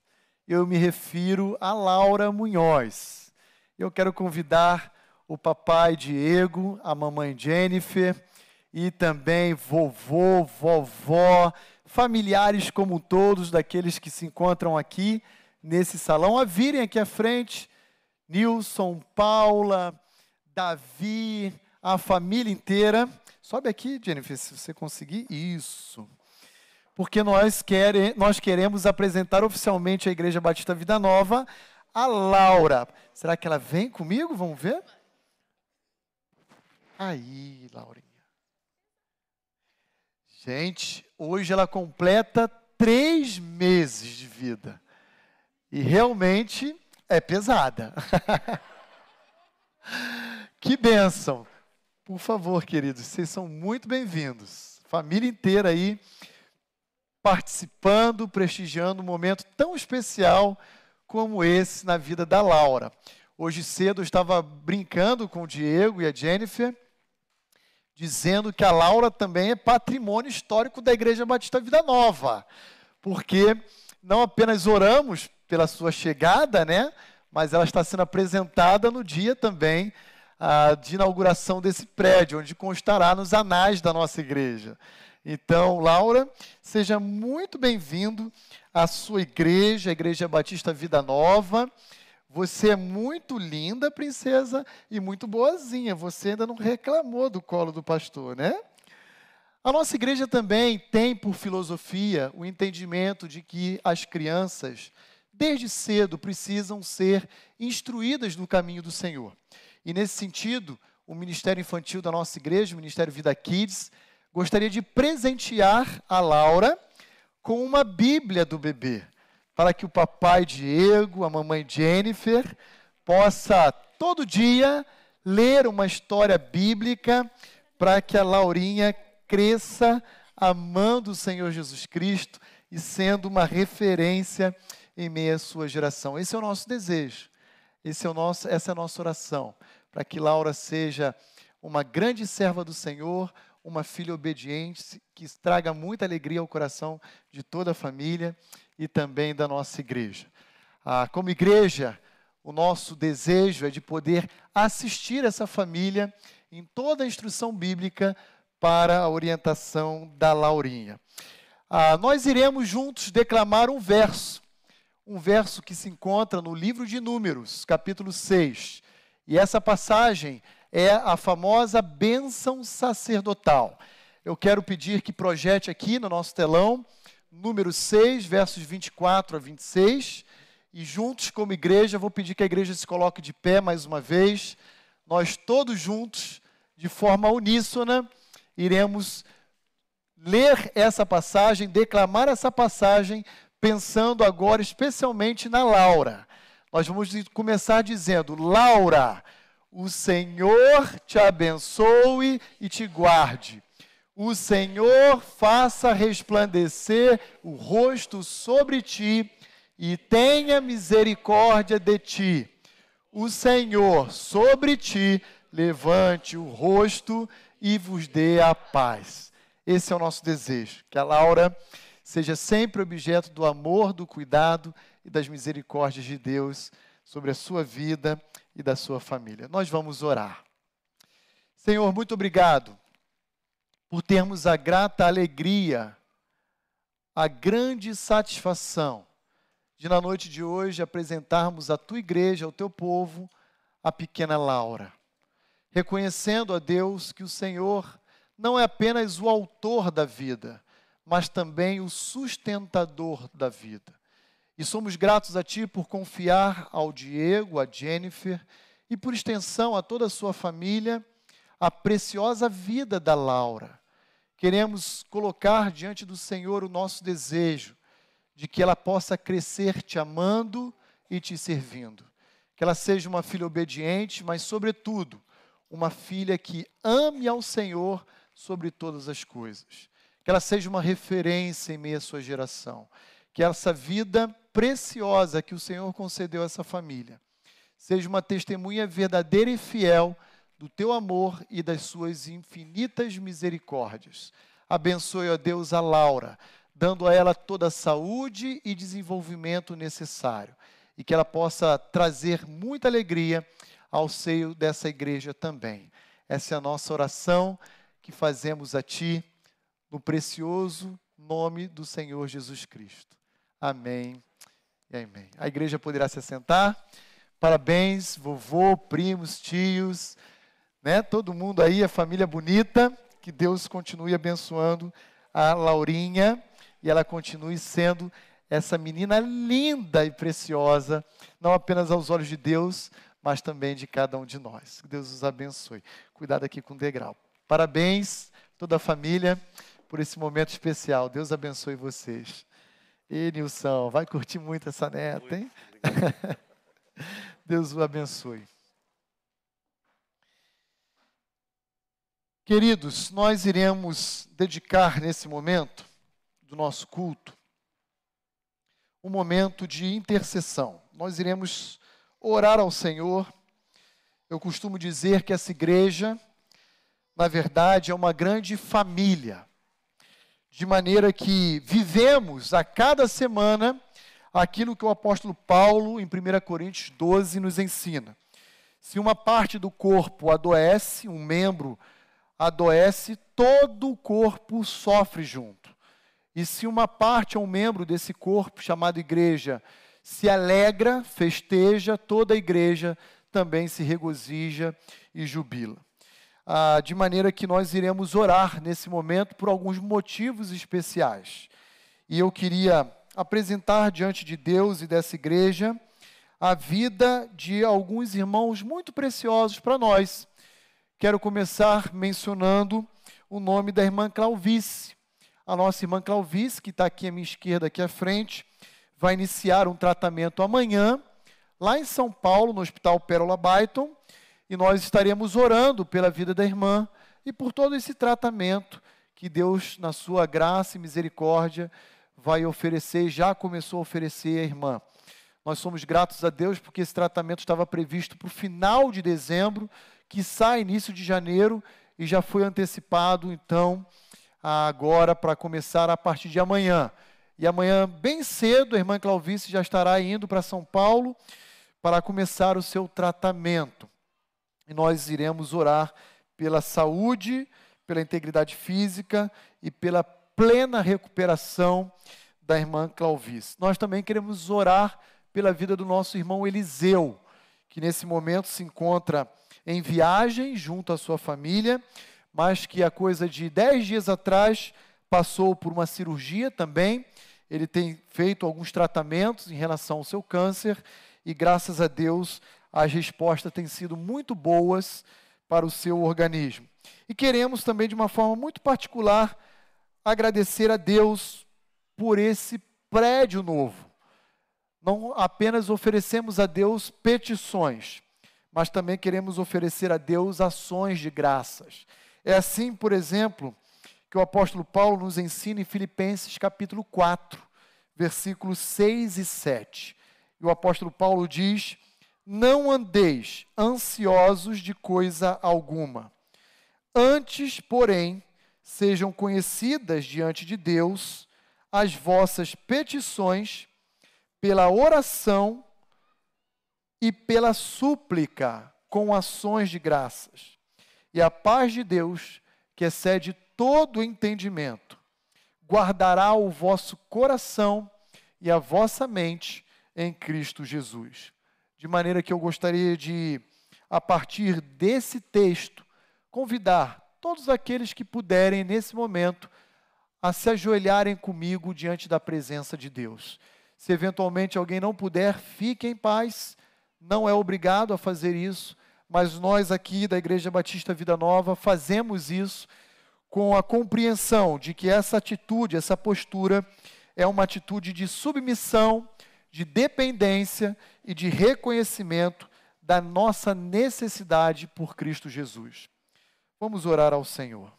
Eu me refiro a Laura Munhoz. Eu quero convidar o papai Diego, a mamãe Jennifer e também vovô, vovó, familiares como todos daqueles que se encontram aqui nesse salão a virem aqui à frente, Nilson, Paula, Davi, a família inteira. Sobe aqui, Jennifer, se você conseguir. Isso. Porque nós, nós queremos apresentar oficialmente a Igreja Batista Vida Nova a Laura. Será que ela vem comigo? Vamos ver? Aí, Laurinha. Gente, hoje ela completa três meses de vida. E realmente é pesada. que bênção. Por favor, queridos, vocês são muito bem-vindos. Família inteira aí participando, prestigiando um momento tão especial como esse na vida da Laura. Hoje cedo eu estava brincando com o Diego e a Jennifer, dizendo que a Laura também é patrimônio histórico da Igreja Batista Vida Nova, porque não apenas oramos pela sua chegada, né? Mas ela está sendo apresentada no dia também de inauguração desse prédio, onde constará nos anais da nossa igreja. Então, Laura, seja muito bem-vindo à sua igreja, a Igreja Batista Vida Nova. Você é muito linda, princesa, e muito boazinha. Você ainda não reclamou do colo do pastor, né? A nossa igreja também tem por filosofia o entendimento de que as crianças, desde cedo, precisam ser instruídas no caminho do Senhor. E nesse sentido, o Ministério Infantil da nossa igreja, o Ministério Vida Kids, gostaria de presentear a Laura com uma Bíblia do bebê, para que o papai Diego, a mamãe Jennifer, possa todo dia ler uma história bíblica para que a Laurinha cresça amando o Senhor Jesus Cristo e sendo uma referência em meio à sua geração. Esse é o nosso desejo. Esse é o nosso, essa é a nossa oração, para que Laura seja uma grande serva do Senhor, uma filha obediente, que traga muita alegria ao coração de toda a família e também da nossa igreja. Ah, como igreja, o nosso desejo é de poder assistir essa família em toda a instrução bíblica para a orientação da Laurinha. Ah, nós iremos juntos declamar um verso, um verso que se encontra no livro de Números, capítulo 6. E essa passagem é a famosa bênção sacerdotal. Eu quero pedir que projete aqui no nosso telão, número 6, versos 24 a 26. E juntos, como igreja, vou pedir que a igreja se coloque de pé mais uma vez. Nós todos juntos, de forma uníssona, iremos ler essa passagem, declamar essa passagem, pensando agora especialmente na Laura. Nós vamos começar dizendo: Laura, o Senhor te abençoe e te guarde. O Senhor faça resplandecer o rosto sobre ti e tenha misericórdia de ti. O Senhor sobre ti levante o rosto e vos dê a paz. Esse é o nosso desejo, que a Laura seja sempre objeto do amor, do cuidado e das misericórdias de Deus sobre a sua vida e da sua família. Nós vamos orar. Senhor, muito obrigado por termos a grata alegria, a grande satisfação de, na noite de hoje, apresentarmos à tua igreja, ao teu povo, a pequena Laura. Reconhecendo a Deus que o Senhor não é apenas o autor da vida, mas também o sustentador da vida. E somos gratos a Ti por confiar ao Diego, a Jennifer e, por extensão, a toda a sua família, a preciosa vida da Laura. Queremos colocar diante do Senhor o nosso desejo de que ela possa crescer te amando e te servindo. Que ela seja uma filha obediente, mas, sobretudo, uma filha que ame ao Senhor sobre todas as coisas. Que ela seja uma referência em meio à sua geração. Que essa vida preciosa que o Senhor concedeu a essa família. Seja uma testemunha verdadeira e fiel do teu amor e das suas infinitas misericórdias. Abençoe, ó Deus, a Laura, dando a ela toda a saúde e desenvolvimento necessário. E que ela possa trazer muita alegria ao seio dessa igreja também. Essa é a nossa oração que fazemos a Ti, no precioso nome do Senhor Jesus Cristo. Amém. E amém. A igreja poderá se sentar Parabéns, vovô, primos, tios, né? Todo mundo aí, a família bonita. Que Deus continue abençoando a Laurinha e ela continue sendo essa menina linda e preciosa, não apenas aos olhos de Deus, mas também de cada um de nós. Que Deus os abençoe. Cuidado aqui com o degrau. Parabéns, toda a família, por esse momento especial. Deus abençoe vocês. E Nilson, vai curtir muito essa neta, hein? Deus o abençoe. Queridos, nós iremos dedicar nesse momento do nosso culto um momento de intercessão. Nós iremos orar ao Senhor. Eu costumo dizer que essa igreja, na verdade, é uma grande família, de maneira que vivemos a cada semana aquilo que o apóstolo Paulo, em 1 Coríntios 12, nos ensina. Se uma parte do corpo adoece, um membro adoece, todo o corpo sofre junto. E se uma parte ou um membro desse corpo, chamado igreja, se alegra, festeja, toda a igreja também se regozija e jubila. Ah, de maneira que nós iremos orar nesse momento por alguns motivos especiais. E eu queria apresentar diante de Deus e dessa igreja a vida de alguns irmãos muito preciosos para nós. Quero começar mencionando o nome da irmã Clauvice. A nossa irmã Clauvice, que está aqui à minha esquerda, aqui à frente, vai iniciar um tratamento amanhã, lá em São Paulo, no Hospital Pérola Byton, e nós estaremos orando pela vida da irmã e por todo esse tratamento que Deus, na sua graça e misericórdia, vai oferecer, já começou a oferecer à irmã. Nós somos gratos a Deus porque esse tratamento estava previsto para o final de dezembro, que sai início de janeiro e já foi antecipado, então, agora para começar a partir de amanhã. E amanhã, bem cedo, a irmã Clauvice já estará indo para São Paulo para começar o seu tratamento. E nós iremos orar pela saúde, pela integridade física e pela plena recuperação da irmã Clauvis. Nós também queremos orar pela vida do nosso irmão Eliseu, que nesse momento se encontra em viagem junto à sua família, mas que a coisa de dez dias atrás passou por uma cirurgia também. Ele tem feito alguns tratamentos em relação ao seu câncer e, graças a Deus, as respostas têm sido muito boas para o seu organismo. E queremos também, de uma forma muito particular, agradecer a Deus por esse prédio novo. Não apenas oferecemos a Deus petições, mas também queremos oferecer a Deus ações de graças. É assim, por exemplo, que o apóstolo Paulo nos ensina em Filipenses capítulo 4, versículos 6 e 7. E o apóstolo Paulo diz: Não andeis ansiosos de coisa alguma. Antes, porém, sejam conhecidas diante de Deus as vossas petições pela oração e pela súplica com ações de graças. E a paz de Deus, que excede todo entendimento, guardará o vosso coração e a vossa mente em Cristo Jesus. De maneira que eu gostaria de, a partir desse texto, convidar todos aqueles que puderem, nesse momento, a se ajoelharem comigo diante da presença de Deus. Se eventualmente alguém não puder, fique em paz, não é obrigado a fazer isso, mas nós aqui da Igreja Batista Vida Nova fazemos isso com a compreensão de que essa atitude, essa postura, é uma atitude de submissão, de dependência e de reconhecimento da nossa necessidade por Cristo Jesus. Vamos orar ao Senhor.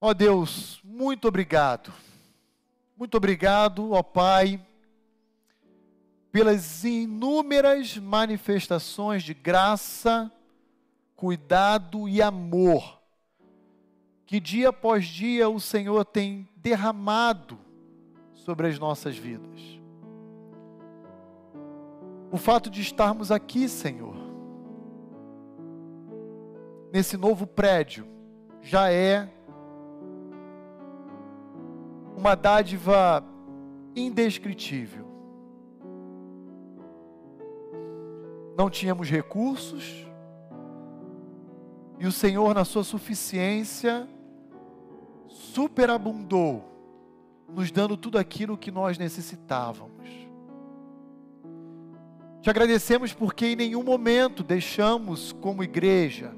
Ó Deus, muito obrigado. Muito obrigado, ó Pai, pelas inúmeras manifestações de graça, cuidado e amor que dia após dia o Senhor tem derramado sobre as nossas vidas. O fato de estarmos aqui, Senhor, nesse novo prédio já é uma dádiva indescritível. não tínhamos recursos, e o Senhor, na sua suficiência, superabundou, nos dando tudo aquilo que nós necessitávamos. Te agradecemos porque em nenhum momento deixamos, como igreja,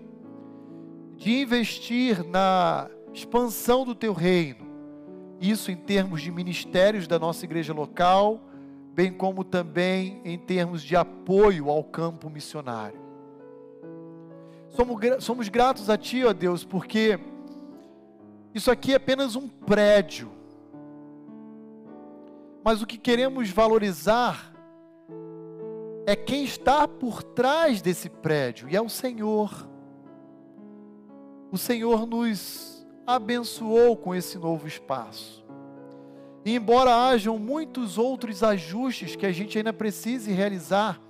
de investir na expansão do teu reino. Isso em termos de ministérios da nossa igreja local, bem como também em termos de apoio ao campo missionário. Somos, gra- somos gratos a Ti, ó Deus, porque isso aqui é apenas um prédio. Mas o que queremos valorizar é quem está por trás desse prédio, e é o Senhor. O Senhor nos abençoou com esse novo espaço. E embora hajam muitos outros ajustes que a gente ainda precise realizar,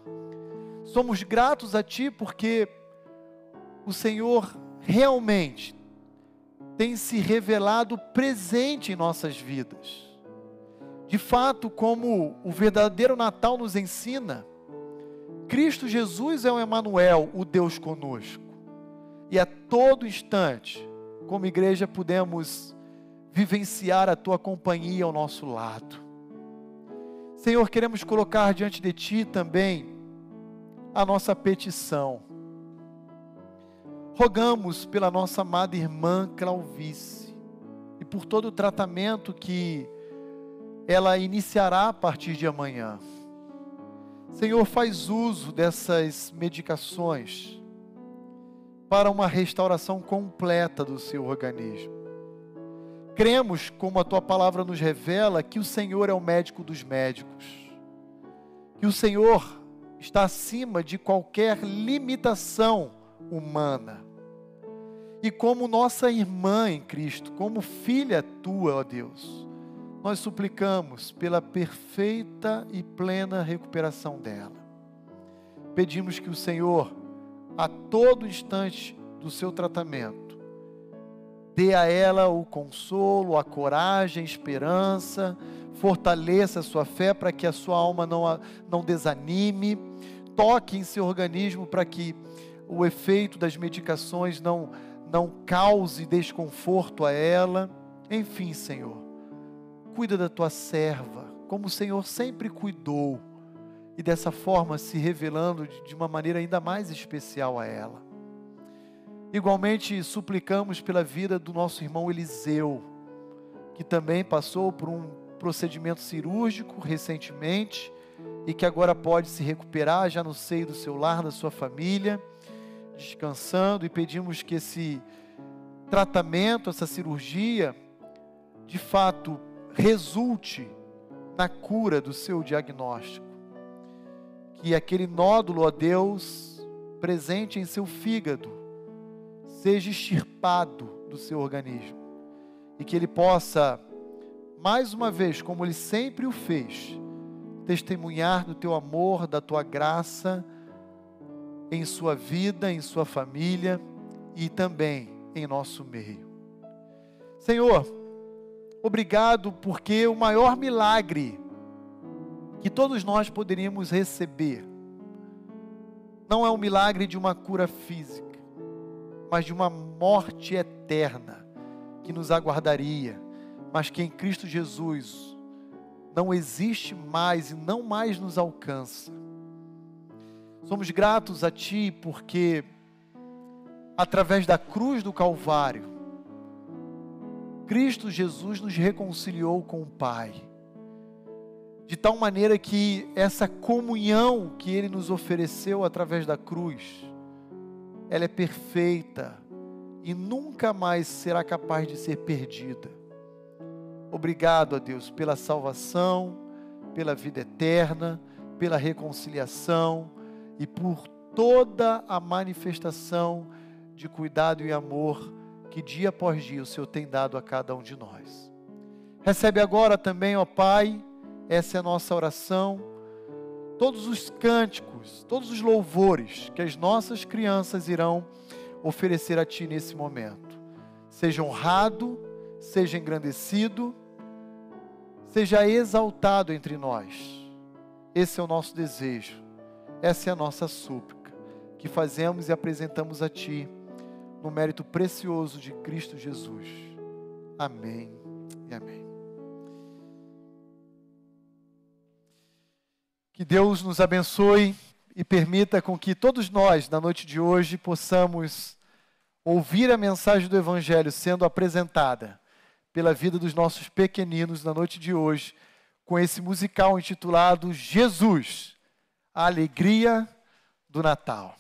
somos gratos a Ti porque o Senhor realmente tem se revelado presente em nossas vidas. De fato, como o verdadeiro Natal nos ensina, Cristo Jesus é o Emanuel, o Deus conosco. E a todo instante, como igreja, podemos vivenciar a tua companhia ao nosso lado. Senhor, queremos colocar diante de ti também a nossa petição. Rogamos pela nossa amada irmã Clauvice e por todo o tratamento que ela iniciará a partir de amanhã. Senhor, faz uso dessas medicações para uma restauração completa do seu organismo. Cremos, como a tua palavra nos revela, que o Senhor é o médico dos médicos, que o Senhor está acima de qualquer limitação humana. E como nossa irmã em Cristo, como filha tua, ó Deus, nós suplicamos pela perfeita e plena recuperação dela. Pedimos que o Senhor, a todo instante do seu tratamento, dê a ela o consolo, a coragem, a esperança, fortaleça a sua fé para que a sua alma não, a- não desanime, toque em seu organismo para que o efeito das medicações não, não cause desconforto a ela. Enfim, Senhor, cuida da tua serva, como o Senhor sempre cuidou, e dessa forma se revelando de uma maneira ainda mais especial a ela. Igualmente, suplicamos pela vida do nosso irmão Eliseu, que também passou por um procedimento cirúrgico recentemente e que agora pode se recuperar já no seio do seu lar, da sua família, descansando, e pedimos que esse tratamento, essa cirurgia, de fato resulte na cura do seu diagnóstico. Que aquele nódulo, ó Deus, presente em seu fígado, seja extirpado do seu organismo e que ele possa, mais uma vez, como ele sempre o fez, testemunhar do teu amor, da tua graça em sua vida, em sua família e também em nosso meio. Senhor, obrigado porque o maior milagre que todos nós poderíamos receber não é o milagre de uma cura física, mas de uma morte eterna que nos aguardaria, mas que em Cristo Jesus não existe mais e não mais nos alcança. Somos gratos a Ti porque, através da cruz do Calvário, Cristo Jesus nos reconciliou com o Pai, de tal maneira que essa comunhão que Ele nos ofereceu através da cruz, ela é perfeita e nunca mais será capaz de ser perdida. Obrigado a Deus pela salvação, pela vida eterna, pela reconciliação e por toda a manifestação de cuidado e amor que dia após dia o Senhor tem dado a cada um de nós. Recebe agora também, ó Pai, essa é a nossa oração, todos os cânticos, todos os louvores que as nossas crianças irão oferecer a Ti nesse momento. Seja honrado, seja engrandecido, seja exaltado entre nós. Esse é o nosso desejo. Essa é a nossa súplica, que fazemos e apresentamos a Ti, no mérito precioso de Cristo Jesus. Amém e amém. Que Deus nos abençoe e permita com que todos nós, na noite de hoje, possamos ouvir a mensagem do Evangelho sendo apresentada pela vida dos nossos pequeninos na noite de hoje, com esse musical intitulado Jesus, a alegria do Natal.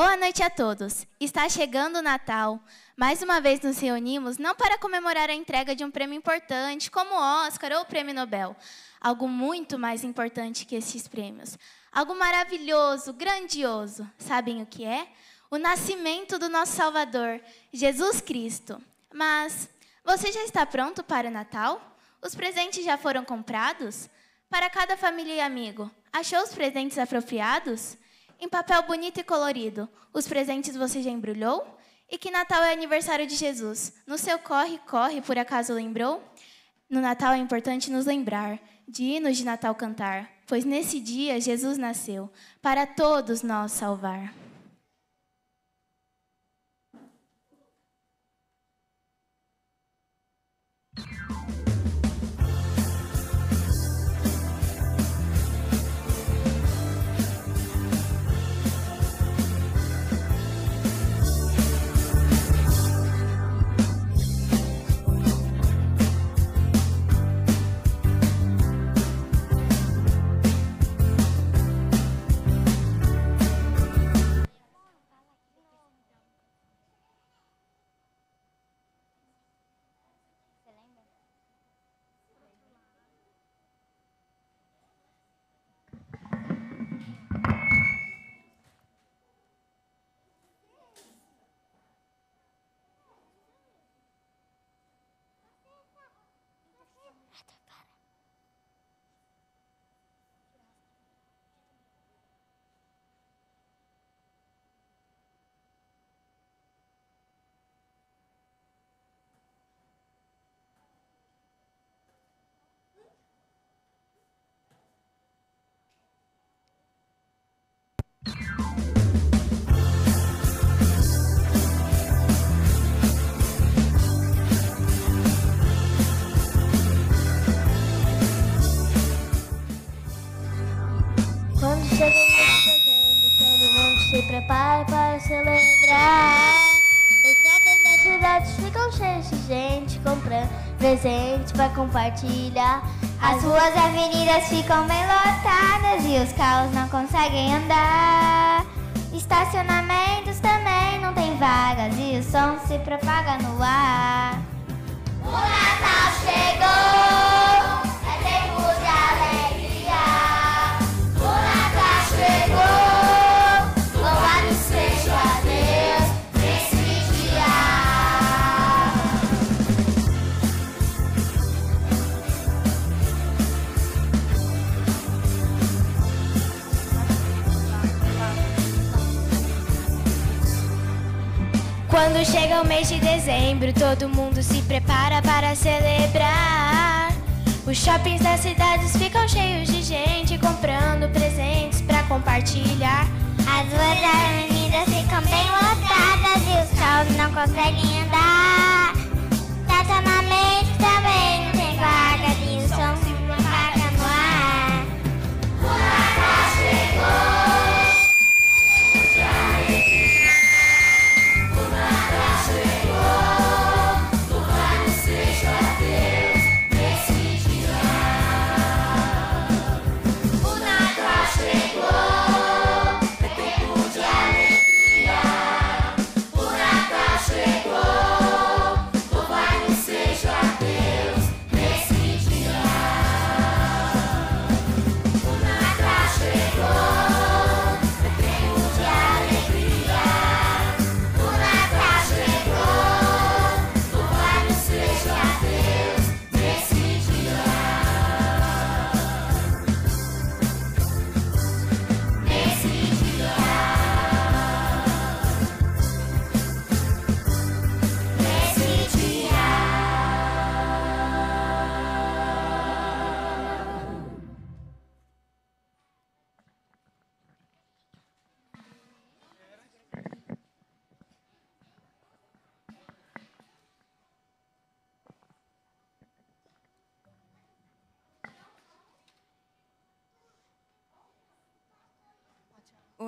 Boa noite a todos. Está chegando o Natal. Mais uma vez nos reunimos não para comemorar a entrega de um prêmio importante, como o Oscar ou o Prêmio Nobel. Algo muito mais importante que esses prêmios. Algo maravilhoso, grandioso. Sabem o que é? O nascimento do nosso Salvador, Jesus Cristo. Mas você já está pronto para o Natal? Os presentes já foram comprados? Para cada família e amigo, achou os presentes apropriados? Em papel bonito e colorido, os presentes você já embrulhou? E que Natal é aniversário de Jesus? No seu corre, corre, por acaso lembrou? No Natal é importante nos lembrar de hinos de Natal cantar, pois nesse dia Jesus nasceu para todos nós salvar. Celebrar. Os shoppings das cidades ficam cheios de gente comprando presentes para compartilhar. As ruas e avenidas ficam bem lotadas e os carros não conseguem andar. Estacionamentos também não tem vagas e o som se propaga no ar. O Quando chega o mês de dezembro, todo mundo se prepara para celebrar. Os shoppings das cidades ficam cheios de gente comprando presentes para compartilhar. As ruas da avenida ficam bem lotadas e os carros não conseguem andar. Estacionamento também não tem vaga e o som se propaga no ar. O Natal chegou.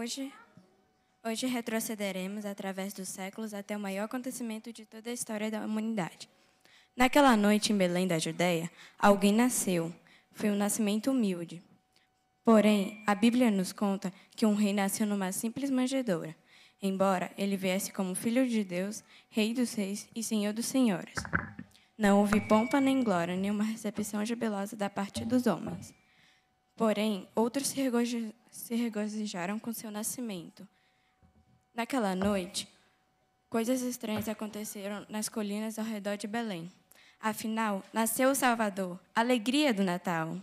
Hoje, hoje retrocederemos através dos séculos até o maior acontecimento de toda a história da humanidade. Naquela noite, em Belém da Judéia, alguém nasceu. Foi um nascimento humilde. Porém, a Bíblia nos conta que um rei nasceu numa simples manjedoura, embora ele viesse como filho de Deus, rei dos reis e senhor dos senhores. Não houve pompa nem glória, nem uma recepção jubilosa da parte dos homens. Porém, outros se se regozijaram com seu nascimento. Naquela noite, coisas estranhas aconteceram nas colinas ao redor de Belém. Afinal, nasceu o Salvador, alegria do Natal.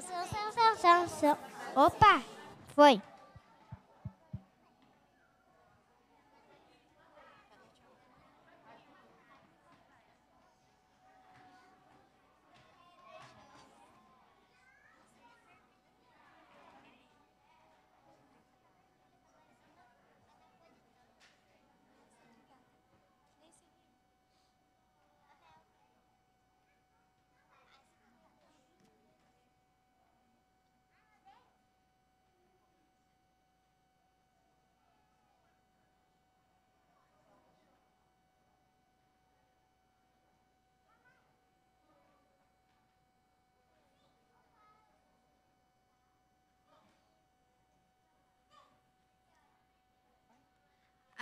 São, são, são, são. Opa! Foi.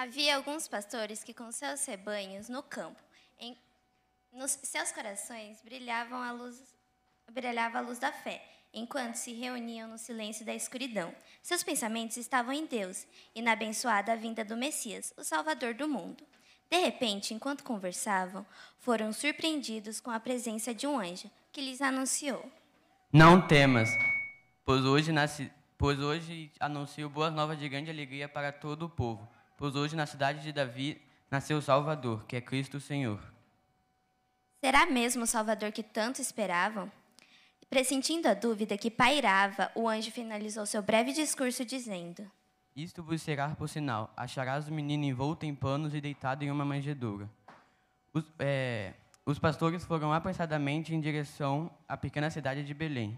Havia alguns pastores que, com seus rebanhos no campo, em nos seus corações brilhavam a luz, brilhava a luz da fé. enquanto se reuniam no silêncio da escuridão. Seus pensamentos estavam em Deus e na abençoada vinda do Messias, o Salvador do mundo. De repente, enquanto conversavam, foram surpreendidos com a presença de um anjo que lhes anunciou: Não temas, pois hoje, nasce, pois hoje anuncio boas novas de grande alegria para todo o povo. Pois hoje, na cidade de Davi, nasceu o Salvador, que é Cristo o Senhor. Será mesmo o Salvador que tanto esperavam? Pressentindo a dúvida que pairava, o anjo finalizou seu breve discurso dizendo: Isto vos será por sinal: acharás o menino envolto em panos e deitado em uma manjedoura. Os, é, os pastores foram apressadamente em direção à pequena cidade de Belém,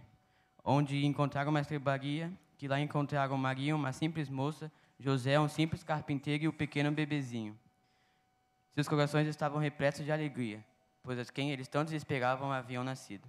onde encontraram uma estrebaria, que lá encontraram Maria, uma simples moça, José, um simples carpinteiro e o pequeno bebezinho. Seus corações estavam repletos de alegria, pois as quem eles tanto esperavam haviam nascido.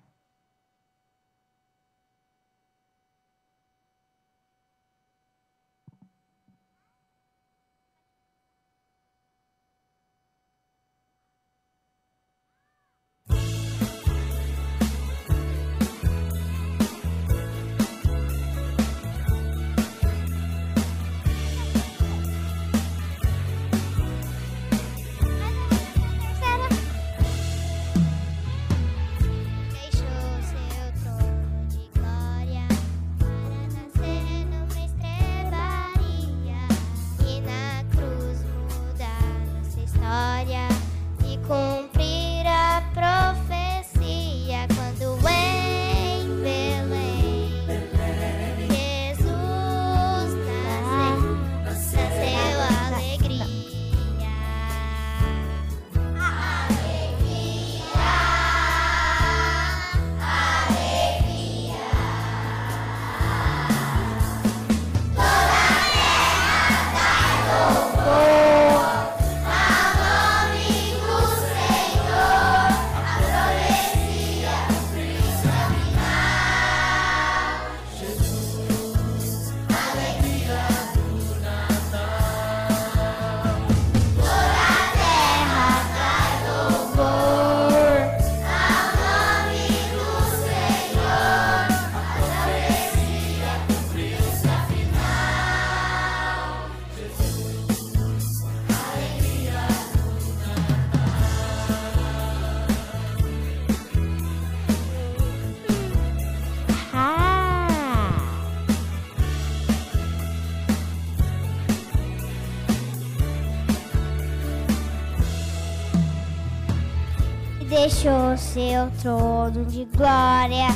Seu trono de glória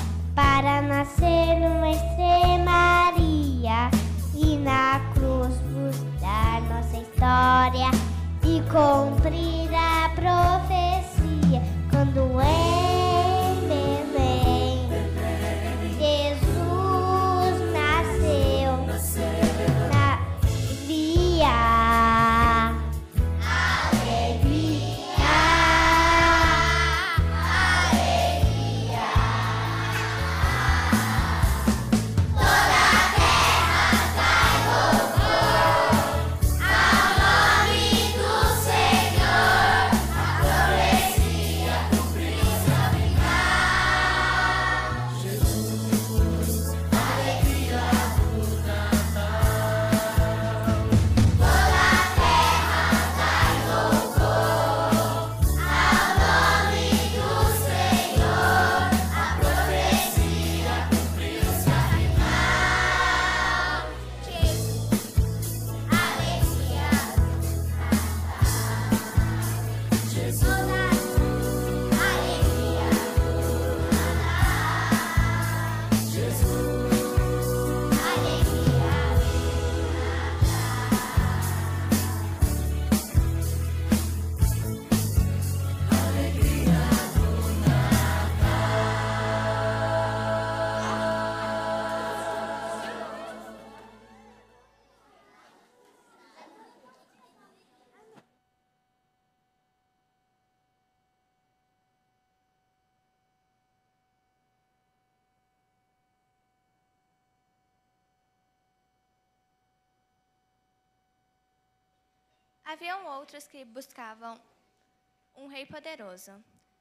poderoso.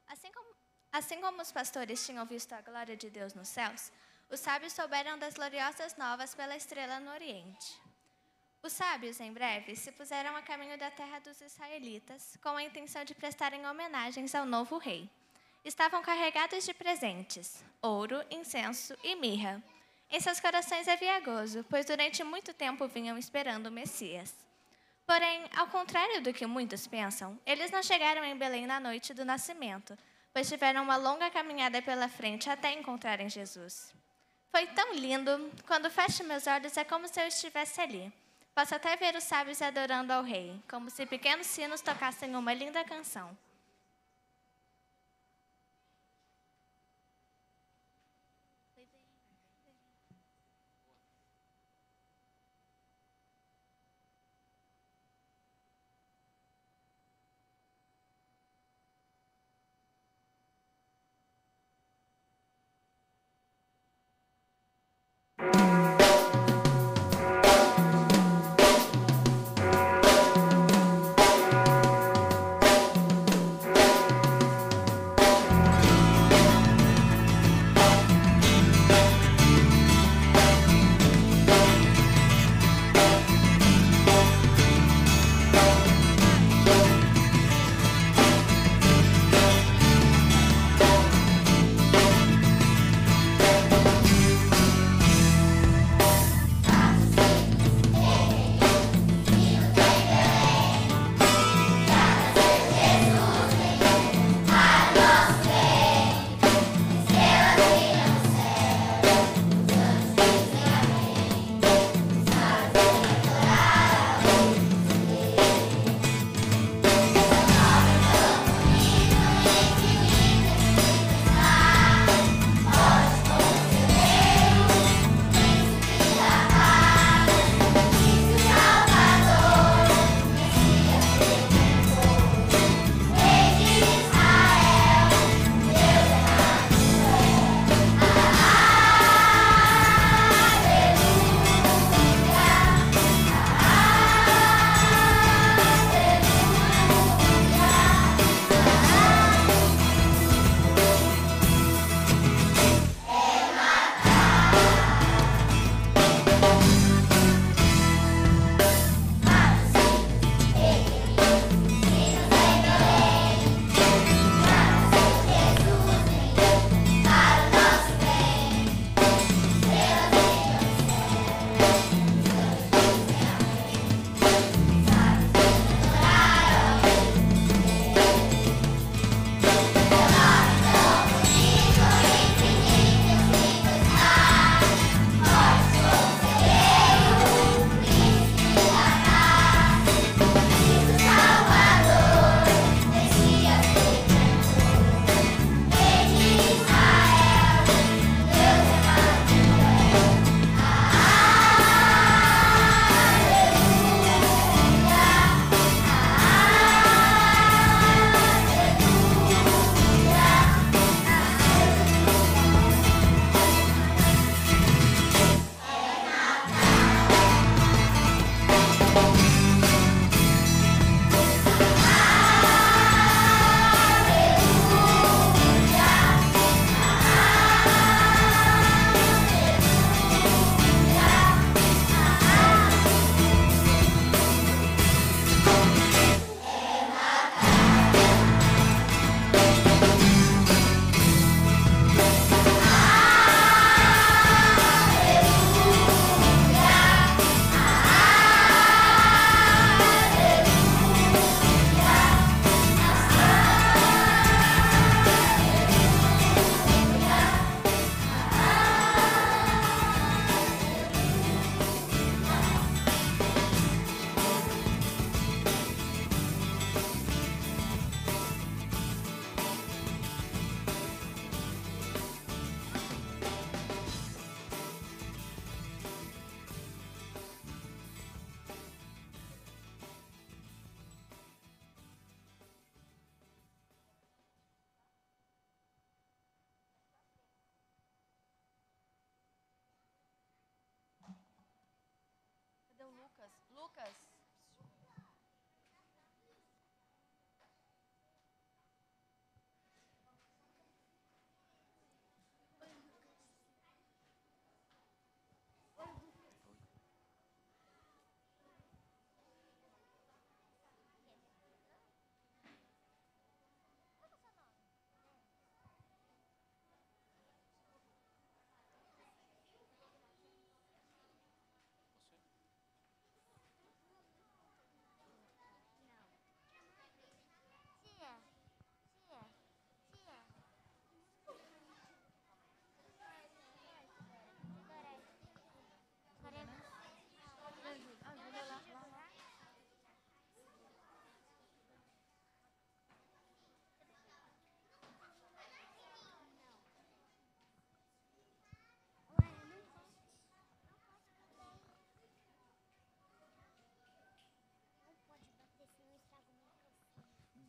Assim como, assim como os pastores tinham visto a glória de Deus nos céus, os sábios souberam das gloriosas novas pela estrela no Oriente. Os sábios, em breve, se puseram a caminho da terra dos israelitas, com a intenção de prestarem homenagens ao novo rei. Estavam carregados de presentes: ouro, incenso e mirra. Em seus corações havia gozo, pois durante muito tempo vinham esperando o Messias. Porém, ao contrário do que muitos pensam, eles não chegaram em Belém na noite do nascimento, pois tiveram uma longa caminhada pela frente até encontrarem Jesus. Foi tão lindo, quando fecho meus olhos é como se eu estivesse ali. Posso até ver os sábios adorando ao rei, como se pequenos sinos tocassem uma linda canção.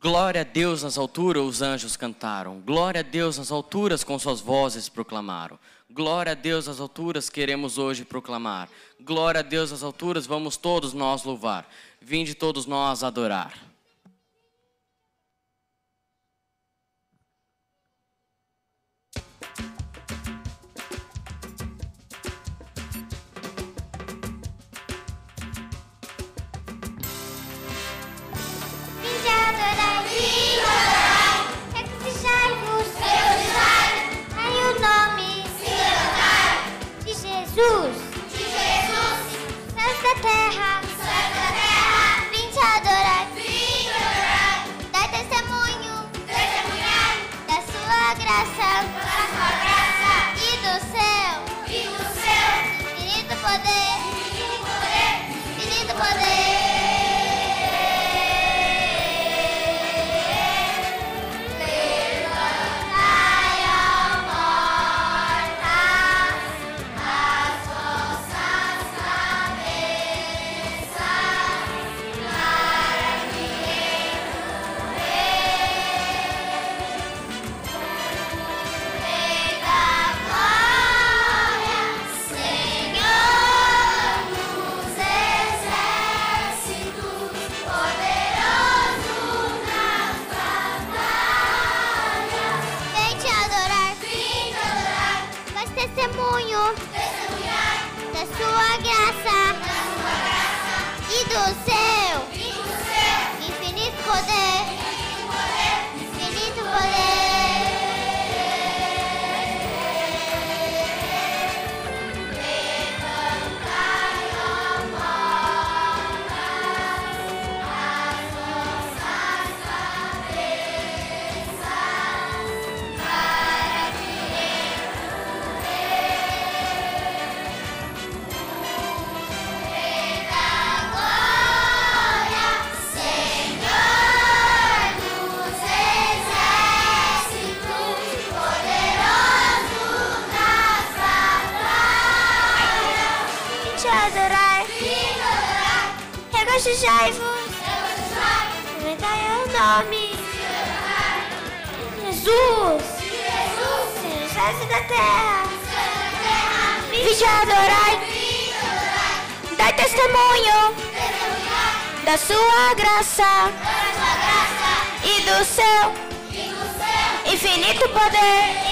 Glória a Deus nas alturas, os anjos cantaram. Glória a Deus nas alturas, com suas vozes proclamaram. Glória a Deus nas alturas, queremos hoje proclamar. Glória a Deus nas alturas, vamos todos nós louvar. Vinde todos nós adorar. Céus regozijai-vos, aumentai o nome, Jesus, Jesus, Senhor da terra, vim te adorar, dai testemunho da sua graça e do seu infinito poder.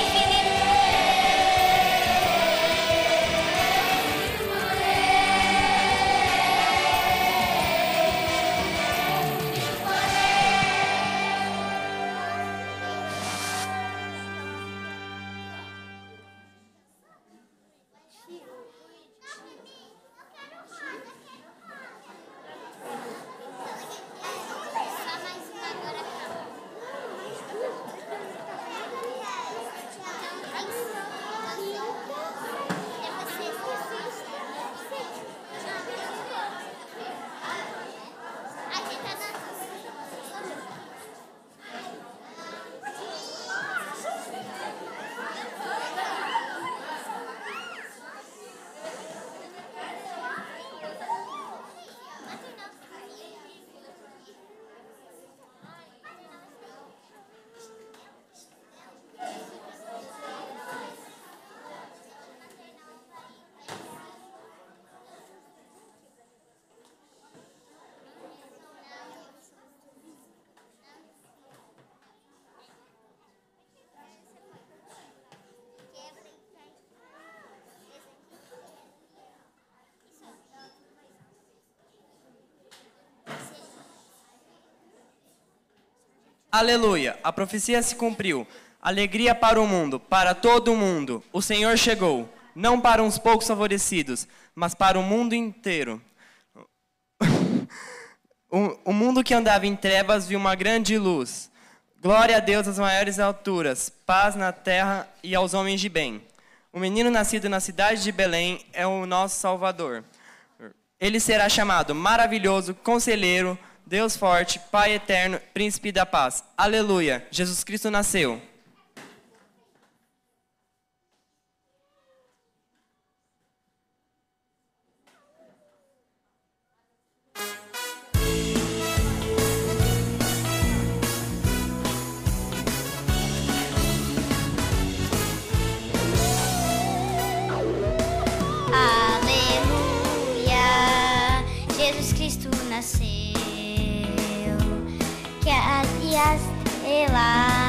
Aleluia, a profecia se cumpriu. Alegria para o mundo, para todo o mundo. O Senhor chegou, não para uns poucos favorecidos, mas para o mundo inteiro. O, mundo que andava em trevas viu uma grande luz. Glória a Deus às maiores alturas, paz na terra e aos homens de bem. O menino nascido na cidade de Belém é o nosso Salvador. Ele será chamado Maravilhoso, Conselheiro, Deus Forte, Pai Eterno, Príncipe da Paz. Aleluia! Jesus Cristo nasceu. では。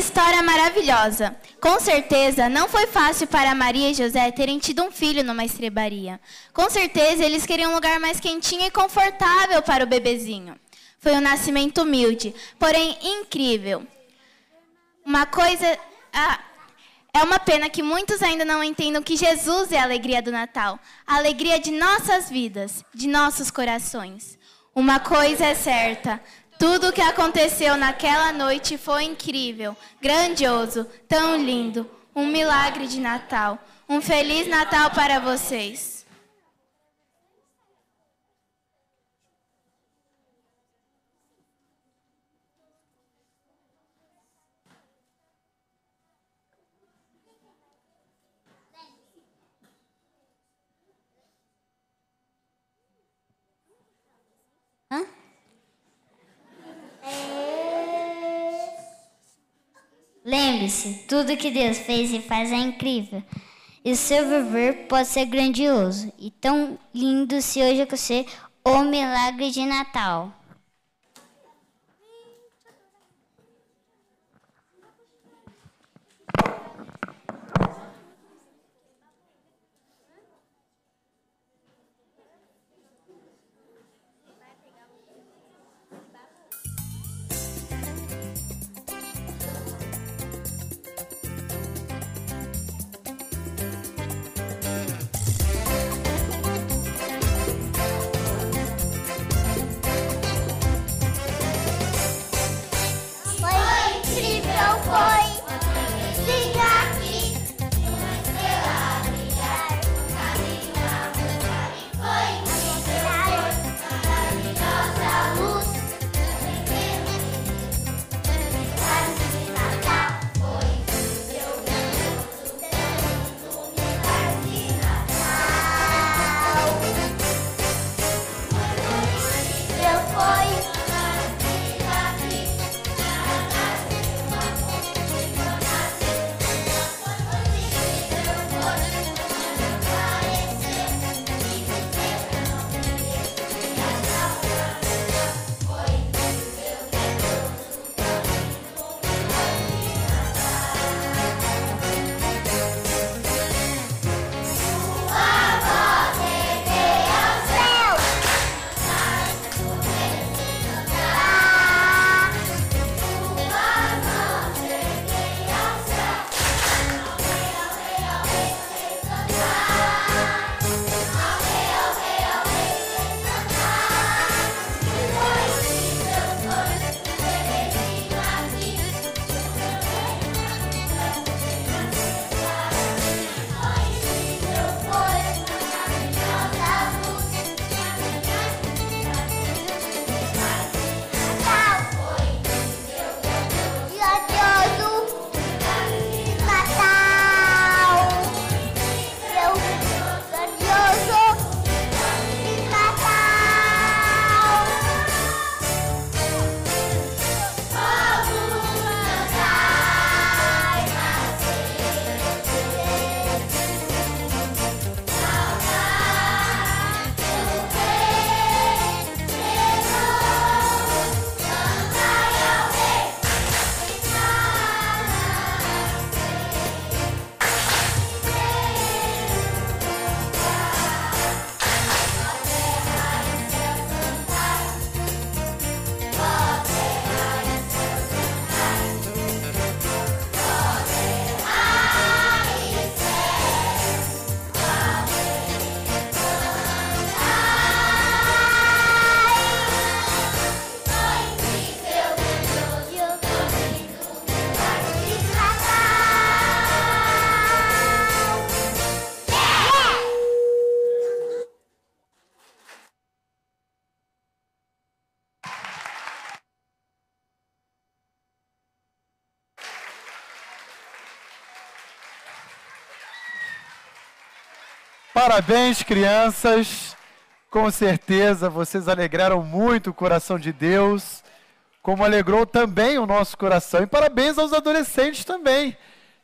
História maravilhosa! Com certeza não foi fácil para Maria e José terem tido um filho numa estrebaria. Com certeza eles queriam um lugar mais quentinho e confortável para o bebezinho. Foi um nascimento humilde, porém incrível. Uma coisa. Ah, é uma pena que muitos ainda não entendam que Jesus é a alegria do Natal, a alegria de nossas vidas, de nossos corações. Uma coisa é certa: Tudo o que aconteceu naquela noite foi incrível, grandioso, tão lindo. Um milagre de Natal. Um feliz Natal para vocês. Lembre-se, tudo que Deus fez e faz é incrível. E o seu viver pode ser grandioso e tão lindo se hoje acontecer o milagre de Natal. Parabéns, crianças. Com certeza vocês alegraram muito o coração de Deus, como alegrou também o nosso coração. E parabéns aos adolescentes também,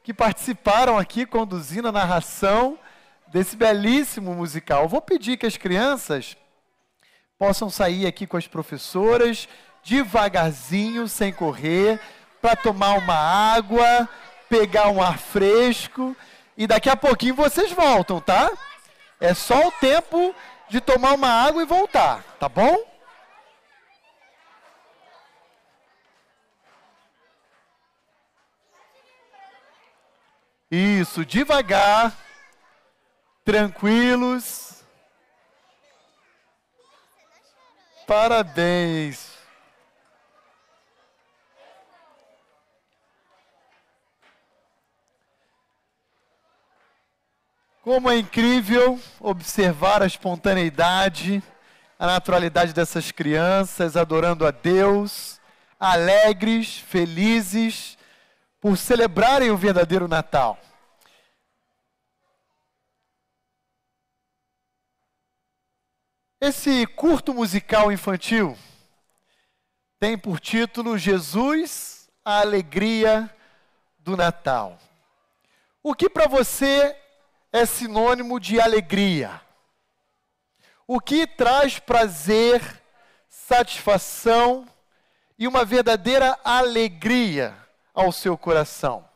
que participaram aqui conduzindo a narração desse belíssimo musical. Vou pedir que as crianças possam sair aqui com as professoras, devagarzinho, sem correr, para tomar uma água, pegar um ar fresco. E daqui a pouquinho vocês voltam, tá? É só o tempo de tomar uma água e voltar, tá bom? Isso, devagar, tranquilos. Parabéns. Como é incrível observar a espontaneidade, a naturalidade dessas crianças adorando a Deus, alegres, felizes, por celebrarem o verdadeiro Natal. Esse curto musical infantil tem por título Jesus, a alegria do Natal. O que para você é sinônimo de alegria? O que traz prazer, satisfação e uma verdadeira alegria ao seu coração?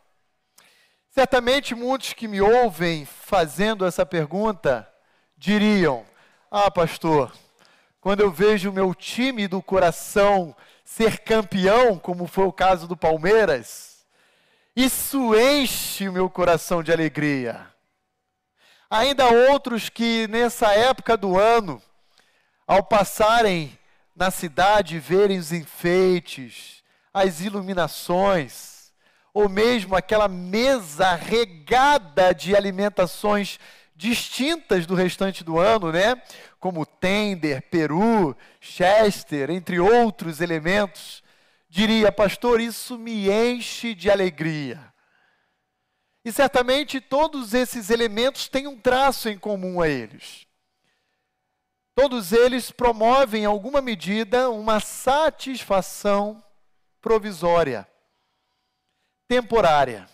Certamente muitos que me ouvem fazendo essa pergunta diriam: Ah, pastor, quando eu vejo o meu time do coração ser campeão, como foi o caso do Palmeiras, isso enche o meu coração de alegria. Ainda outros que nessa época do ano, ao passarem na cidade, verem os enfeites, as iluminações, ou mesmo aquela mesa regada de alimentações distintas do restante do ano, né? Como tender, peru, chester, entre outros elementos, diria, pastor, isso me enche de alegria. E certamente todos esses elementos têm um traço em comum a eles. Todos eles promovem, em alguma medida, uma satisfação provisória, temporária.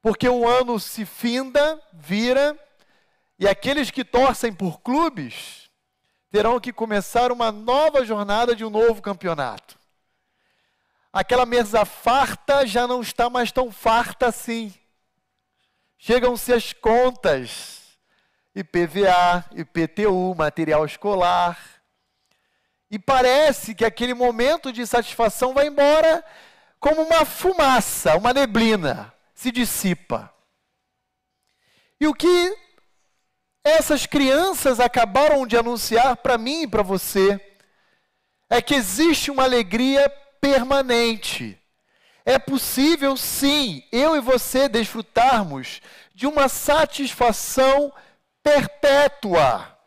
Porque o ano se finda, vira, e aqueles que torcem por clubes terão que começar uma nova jornada de um novo campeonato aquela mesa farta já não está mais tão farta assim. Chegam-se as contas, IPVA, IPTU, material escolar. E parece que aquele momento de satisfação vai embora como uma fumaça, uma neblina, se dissipa. E o que essas crianças acabaram de anunciar para mim e para você é que existe uma alegria permanente. É possível, sim, eu e você desfrutarmos de uma satisfação perpétua.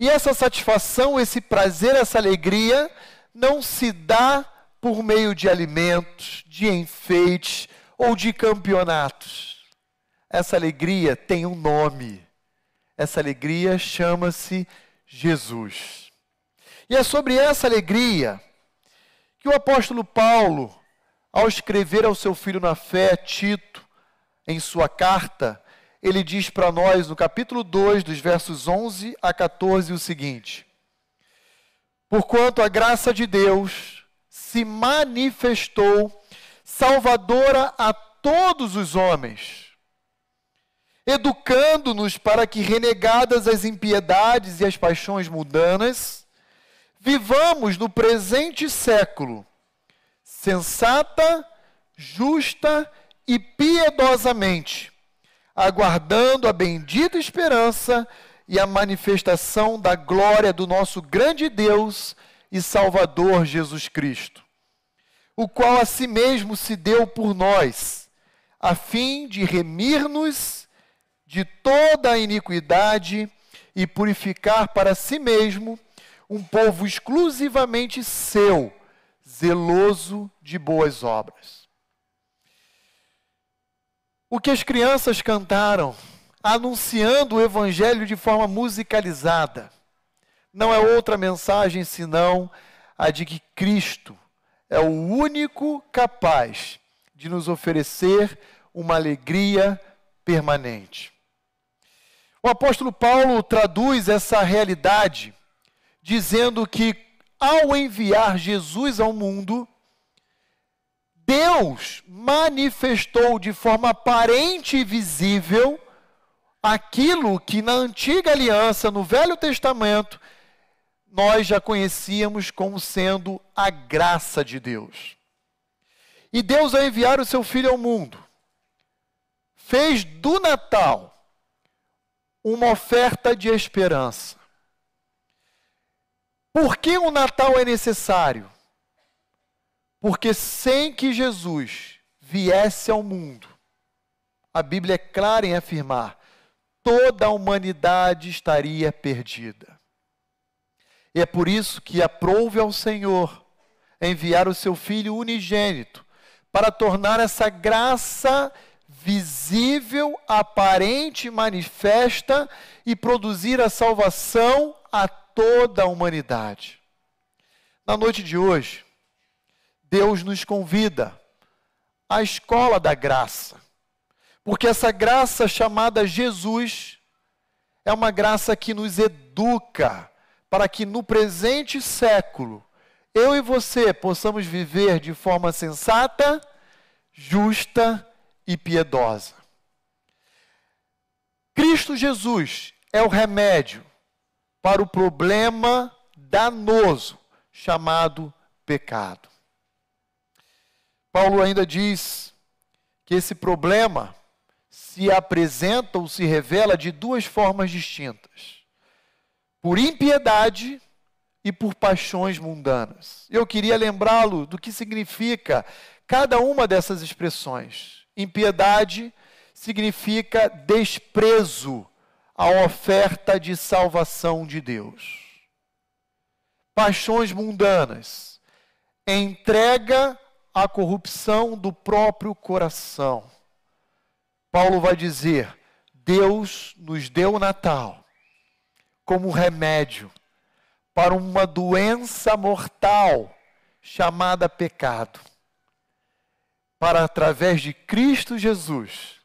E essa satisfação, esse prazer, essa alegria, não se dá por meio de alimentos, de enfeites ou de campeonatos. Essa alegria tem um nome. Essa alegria chama-se Jesus. E é sobre essa alegria que o apóstolo Paulo, ao escrever ao seu filho na fé, Tito, em sua carta, ele diz para nós no capítulo 2, dos versos 11 a 14, o seguinte: Porquanto a graça de Deus se manifestou salvadora a todos os homens, educando-nos para que, renegadas as impiedades e as paixões mundanas, vivamos no presente século sensata, justa e piedosamente, aguardando a bendita esperança e a manifestação da glória do nosso grande Deus e Salvador Jesus Cristo, o qual a si mesmo se deu por nós, a fim de remir-nos de toda a iniquidade e purificar para si mesmo um povo exclusivamente seu, zeloso de boas obras. O que as crianças cantaram, anunciando o Evangelho de forma musicalizada, não é outra mensagem senão a de que Cristo é o único capaz de nos oferecer uma alegria permanente. O apóstolo Paulo traduz essa realidade dizendo que ao enviar Jesus ao mundo, Deus manifestou de forma aparente e visível aquilo que na antiga aliança, no Velho Testamento, nós já conhecíamos como sendo a graça de Deus. E Deus, ao enviar o seu Filho ao mundo, fez do Natal uma oferta de esperança. Por que o Natal é necessário? Porque sem que Jesus viesse ao mundo, a Bíblia é clara em afirmar, toda a humanidade estaria perdida. E é por isso que aprouve ao Senhor enviar o seu Filho unigênito para tornar essa graça visível, aparente, manifesta e produzir a salvação a toda a humanidade. Na noite de hoje, Deus nos convida à escola da graça, porque essa graça chamada Jesus é uma graça que nos educa para que no presente século eu e você possamos viver de forma sensata, justa e piedosa. Cristo Jesus é o remédio para o problema danoso chamado pecado. Paulo ainda diz que esse problema se apresenta ou se revela de duas formas distintas: por impiedade e por paixões mundanas. Eu queria lembrá-lo do que significa cada uma dessas expressões. Impiedade significa desprezo à oferta de salvação de Deus. Paixões mundanas, entrega à corrupção do próprio coração. Paulo vai dizer: Deus nos deu o Natal como remédio para uma doença mortal chamada pecado, para através de Cristo Jesus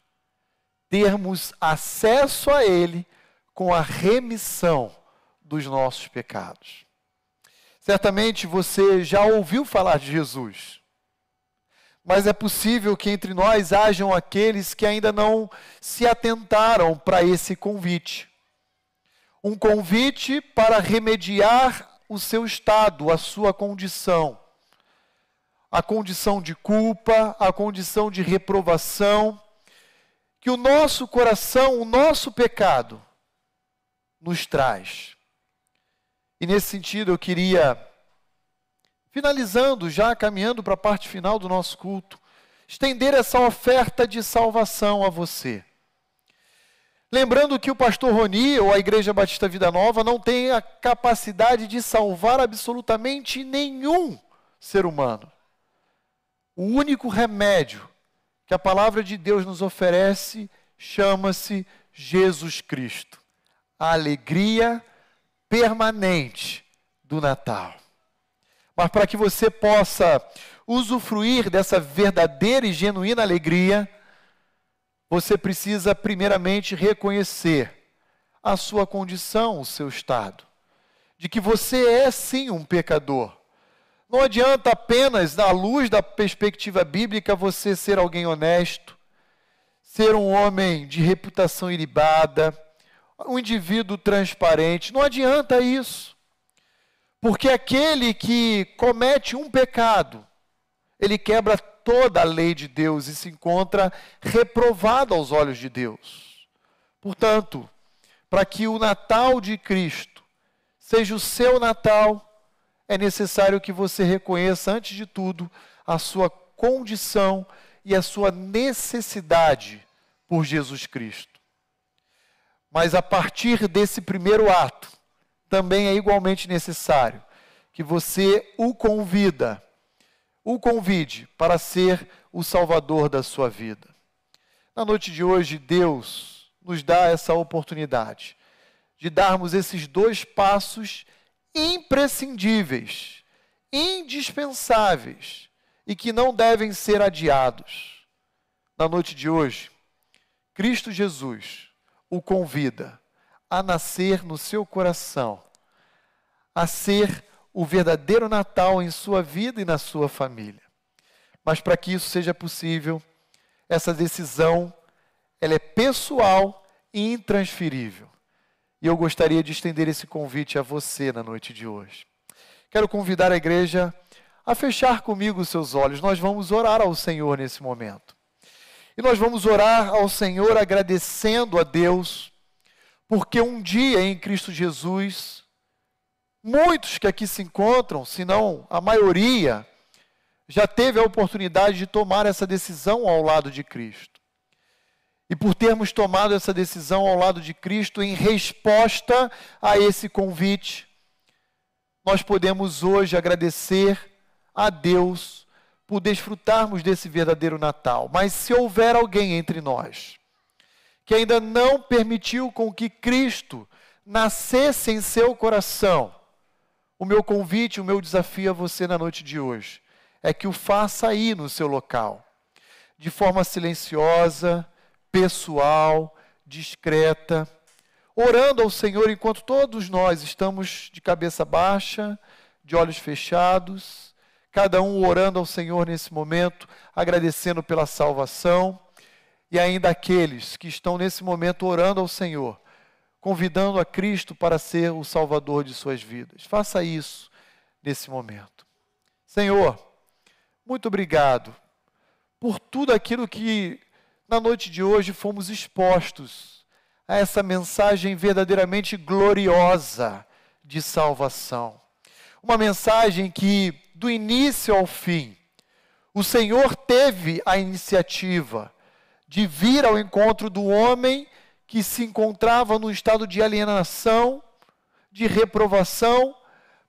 termos acesso a Ele com a remissão dos nossos pecados. Certamente você já ouviu falar de Jesus, mas é possível que entre nós hajam aqueles que ainda não se atentaram para esse convite um convite para remediar o seu estado, a sua condição. A condição de culpa, a condição de reprovação, que o nosso coração, o nosso pecado, nos traz. E nesse sentido eu queria, finalizando, já caminhando para a parte final do nosso culto, estender essa oferta de salvação a você. Lembrando que o pastor Roni, ou a Igreja Batista Vida Nova, não tem a capacidade de salvar absolutamente nenhum ser humano. O único remédio que a palavra de Deus nos oferece chama-se Jesus Cristo. A alegria permanente do Natal. Mas para que você possa usufruir dessa verdadeira e genuína alegria, você precisa primeiramente reconhecer a sua condição, o seu estado, de que você é sim um pecador. Não adianta apenas, na luz da perspectiva bíblica, você ser alguém honesto, ser um homem de reputação ilibada, um indivíduo transparente. Não adianta isso. Porque aquele que comete um pecado, ele quebra toda a lei de Deus e se encontra reprovado aos olhos de Deus. Portanto, para que o Natal de Cristo seja o seu Natal, é necessário que você reconheça, antes de tudo, a sua condição e a sua necessidade por Jesus Cristo. Mas a partir desse primeiro ato, também é igualmente necessário que você o convida o convide para ser o salvador da sua vida. Na noite de hoje, Deus nos dá essa oportunidade de darmos esses dois passos imprescindíveis, indispensáveis e que não devem ser adiados. Na noite de hoje, Cristo Jesus o convida a nascer no seu coração, a ser o verdadeiro Natal em sua vida e na sua família. Mas para que isso seja possível, essa decisão ela é pessoal e intransferível. E eu gostaria de estender esse convite a você na noite de hoje. Quero convidar a igreja a fechar comigo os seus olhos. Nós vamos orar ao Senhor nesse momento. E nós vamos orar ao Senhor agradecendo a Deus, porque um dia em Cristo Jesus Muitos que aqui se encontram, se não a maioria, já teve a oportunidade de tomar essa decisão ao lado de Cristo. E por termos tomado essa decisão ao lado de Cristo em resposta a esse convite, nós podemos hoje agradecer a Deus por desfrutarmos desse verdadeiro Natal. Mas se houver alguém entre nós que ainda não permitiu com que Cristo nascesse em seu coração, o meu convite, o meu desafio a você na noite de hoje é que o faça aí no seu local, de forma silenciosa, pessoal, discreta, orando ao Senhor enquanto todos nós estamos de cabeça baixa, de olhos fechados, cada um orando ao Senhor nesse momento, agradecendo pela salvação, e ainda aqueles que estão nesse momento orando ao Senhor, convidando a Cristo para ser o Salvador de suas vidas. Faça isso nesse momento. Senhor, muito obrigado por tudo aquilo que na noite de hoje fomos expostos a essa mensagem verdadeiramente gloriosa de salvação. Uma mensagem que, do início ao fim, o Senhor teve a iniciativa de vir ao encontro do homem que se encontrava no estado de alienação, de reprovação,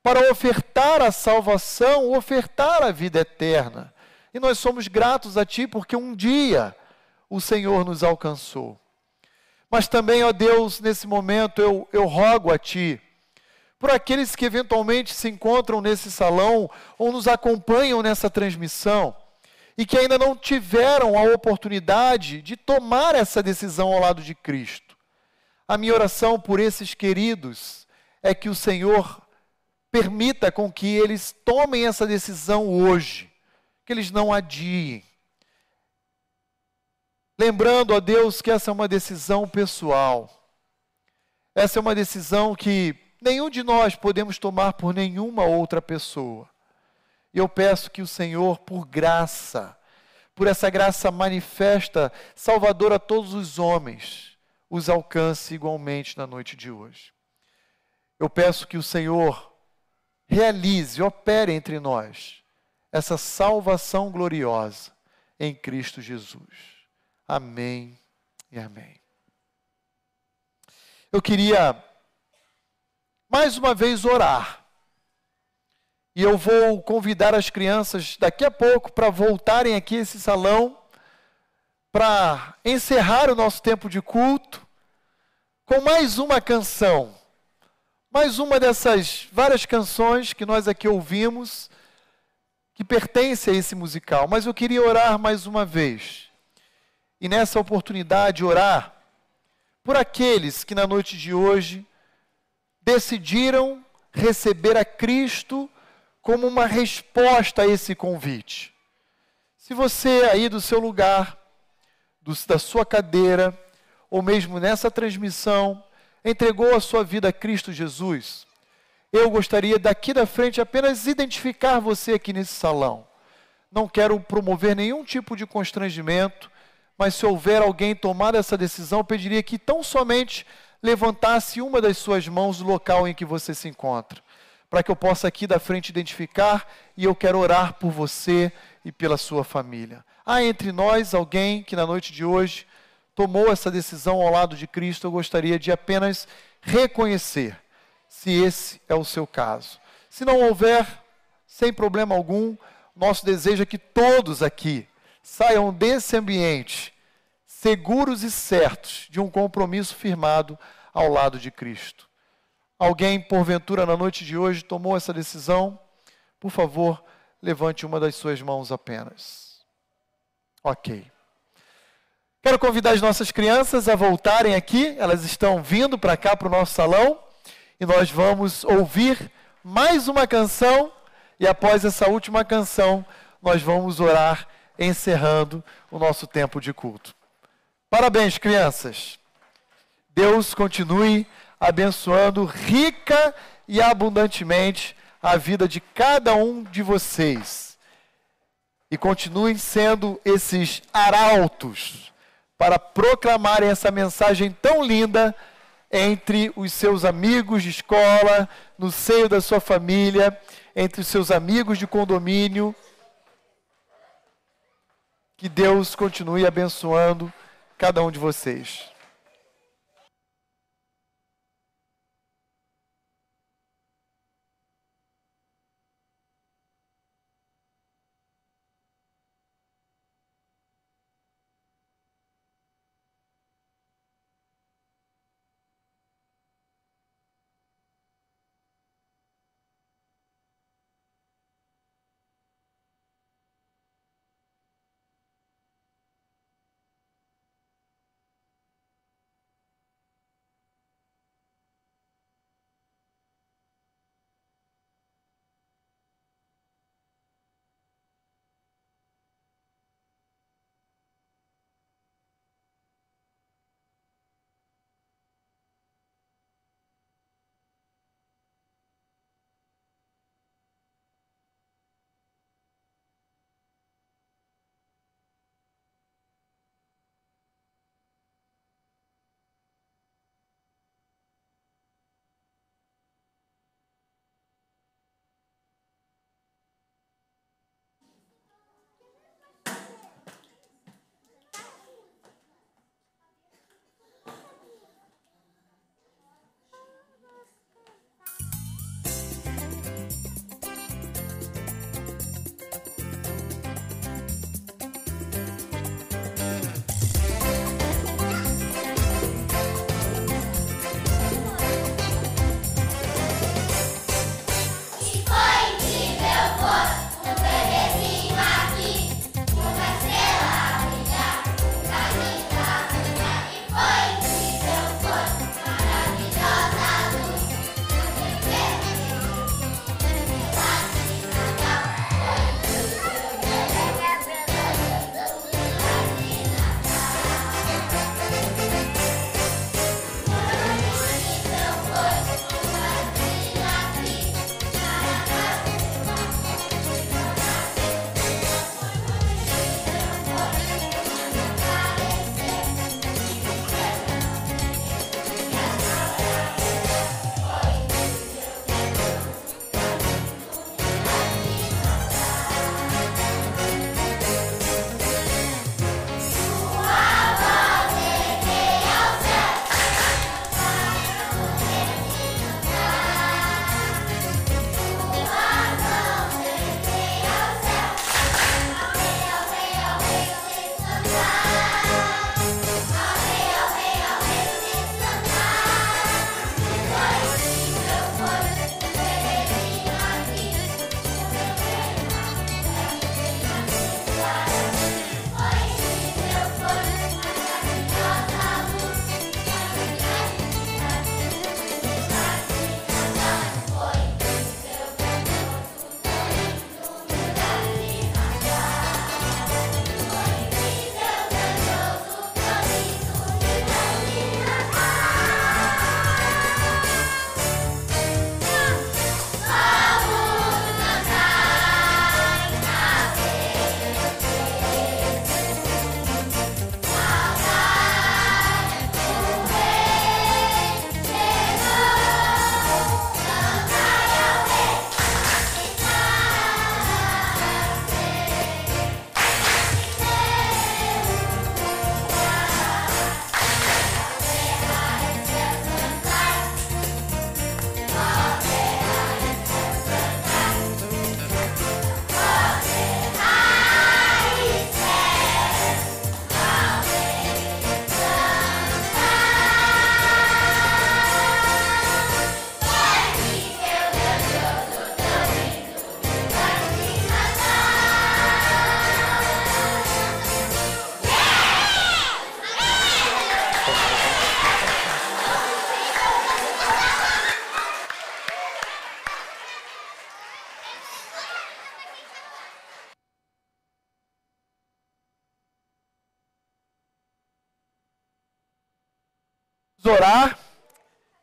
para ofertar a salvação, ofertar a vida eterna. E nós somos gratos a Ti porque um dia o Senhor nos alcançou. Mas também, ó Deus, nesse momento eu, eu rogo a Ti, por aqueles que eventualmente se encontram nesse salão ou nos acompanham nessa transmissão e que ainda não tiveram a oportunidade de tomar essa decisão ao lado de Cristo. A minha oração por esses queridos é que o Senhor permita com que eles tomem essa decisão hoje, que eles não adiem. Lembrando a Deus que essa é uma decisão pessoal. Essa é uma decisão que nenhum de nós podemos tomar por nenhuma outra pessoa. E eu peço que o Senhor, por graça, por essa graça manifesta, salvadora a todos os homens, os alcance igualmente na noite de hoje. Eu peço que o Senhor realize, opere entre nós essa salvação gloriosa em Cristo Jesus. Amém e amém. Eu queria mais uma vez orar. E eu vou convidar as crianças daqui a pouco para voltarem aqui a esse salão para encerrar o nosso tempo de culto com mais uma canção. Mais uma dessas várias canções que nós aqui ouvimos que pertence a esse musical, mas eu queria orar mais uma vez e nessa oportunidade orar por aqueles que na noite de hoje decidiram receber a Cristo como uma resposta a esse convite. Se você aí do seu lugar, do, da sua cadeira, ou mesmo nessa transmissão, entregou a sua vida a Cristo Jesus, eu gostaria daqui da frente apenas identificar você aqui nesse salão. Não quero promover nenhum tipo de constrangimento, mas se houver alguém tomar essa decisão, pediria que tão somente levantasse uma das suas mãos do local em que você se encontra, para que eu possa aqui da frente identificar e eu quero orar por você e pela sua família. Há entre nós alguém que na noite de hoje tomou essa decisão ao lado de Cristo, eu gostaria de apenas reconhecer se esse é o seu caso. Se não houver, sem problema algum, nosso desejo é que todos aqui saiam desse ambiente seguros e certos de um compromisso firmado ao lado de Cristo. Alguém, porventura, na noite de hoje tomou essa decisão? Por favor, levante uma das suas mãos apenas. Ok. Quero convidar as nossas crianças a voltarem aqui, elas estão vindo para cá, para o nosso salão, e nós vamos ouvir mais uma canção, e após essa última canção, nós vamos orar encerrando o nosso tempo de culto. Parabéns, crianças. Deus continue abençoando rica e abundantemente a vida de cada um de vocês. E continuem sendo esses arautos para proclamarem essa mensagem tão linda entre os seus amigos de escola, no seio da sua família, entre os seus amigos de condomínio que Deus continue abençoando cada um de vocês.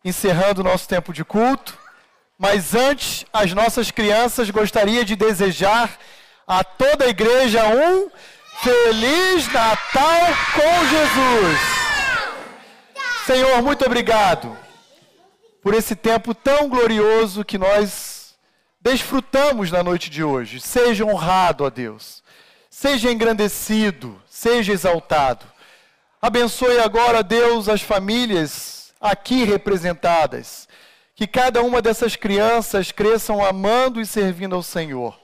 Encerrando o nosso tempo de culto. Mas antes, as nossas crianças gostaria de desejar a toda a igreja um Feliz Natal com Jesus. Senhor, muito obrigado por esse tempo tão glorioso que nós desfrutamos na noite de hoje. Seja honrado, ó Deus. Seja engrandecido, seja exaltado. Abençoe agora, Deus, as famílias aqui representadas. Que cada uma dessas crianças cresçam amando e servindo ao Senhor.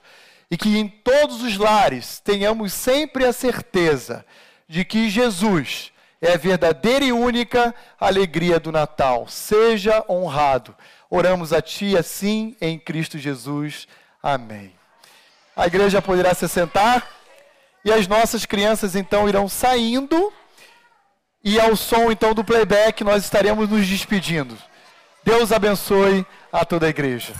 E que em todos os lares tenhamos sempre a certeza de que Jesus é a verdadeira e única alegria do Natal. Seja honrado. Oramos a Ti assim em Cristo Jesus. Amém. A igreja poderá se sentar e as nossas crianças então irão saindo e ao som então do playback nós estaremos nos despedindo. Deus abençoe a toda a igreja.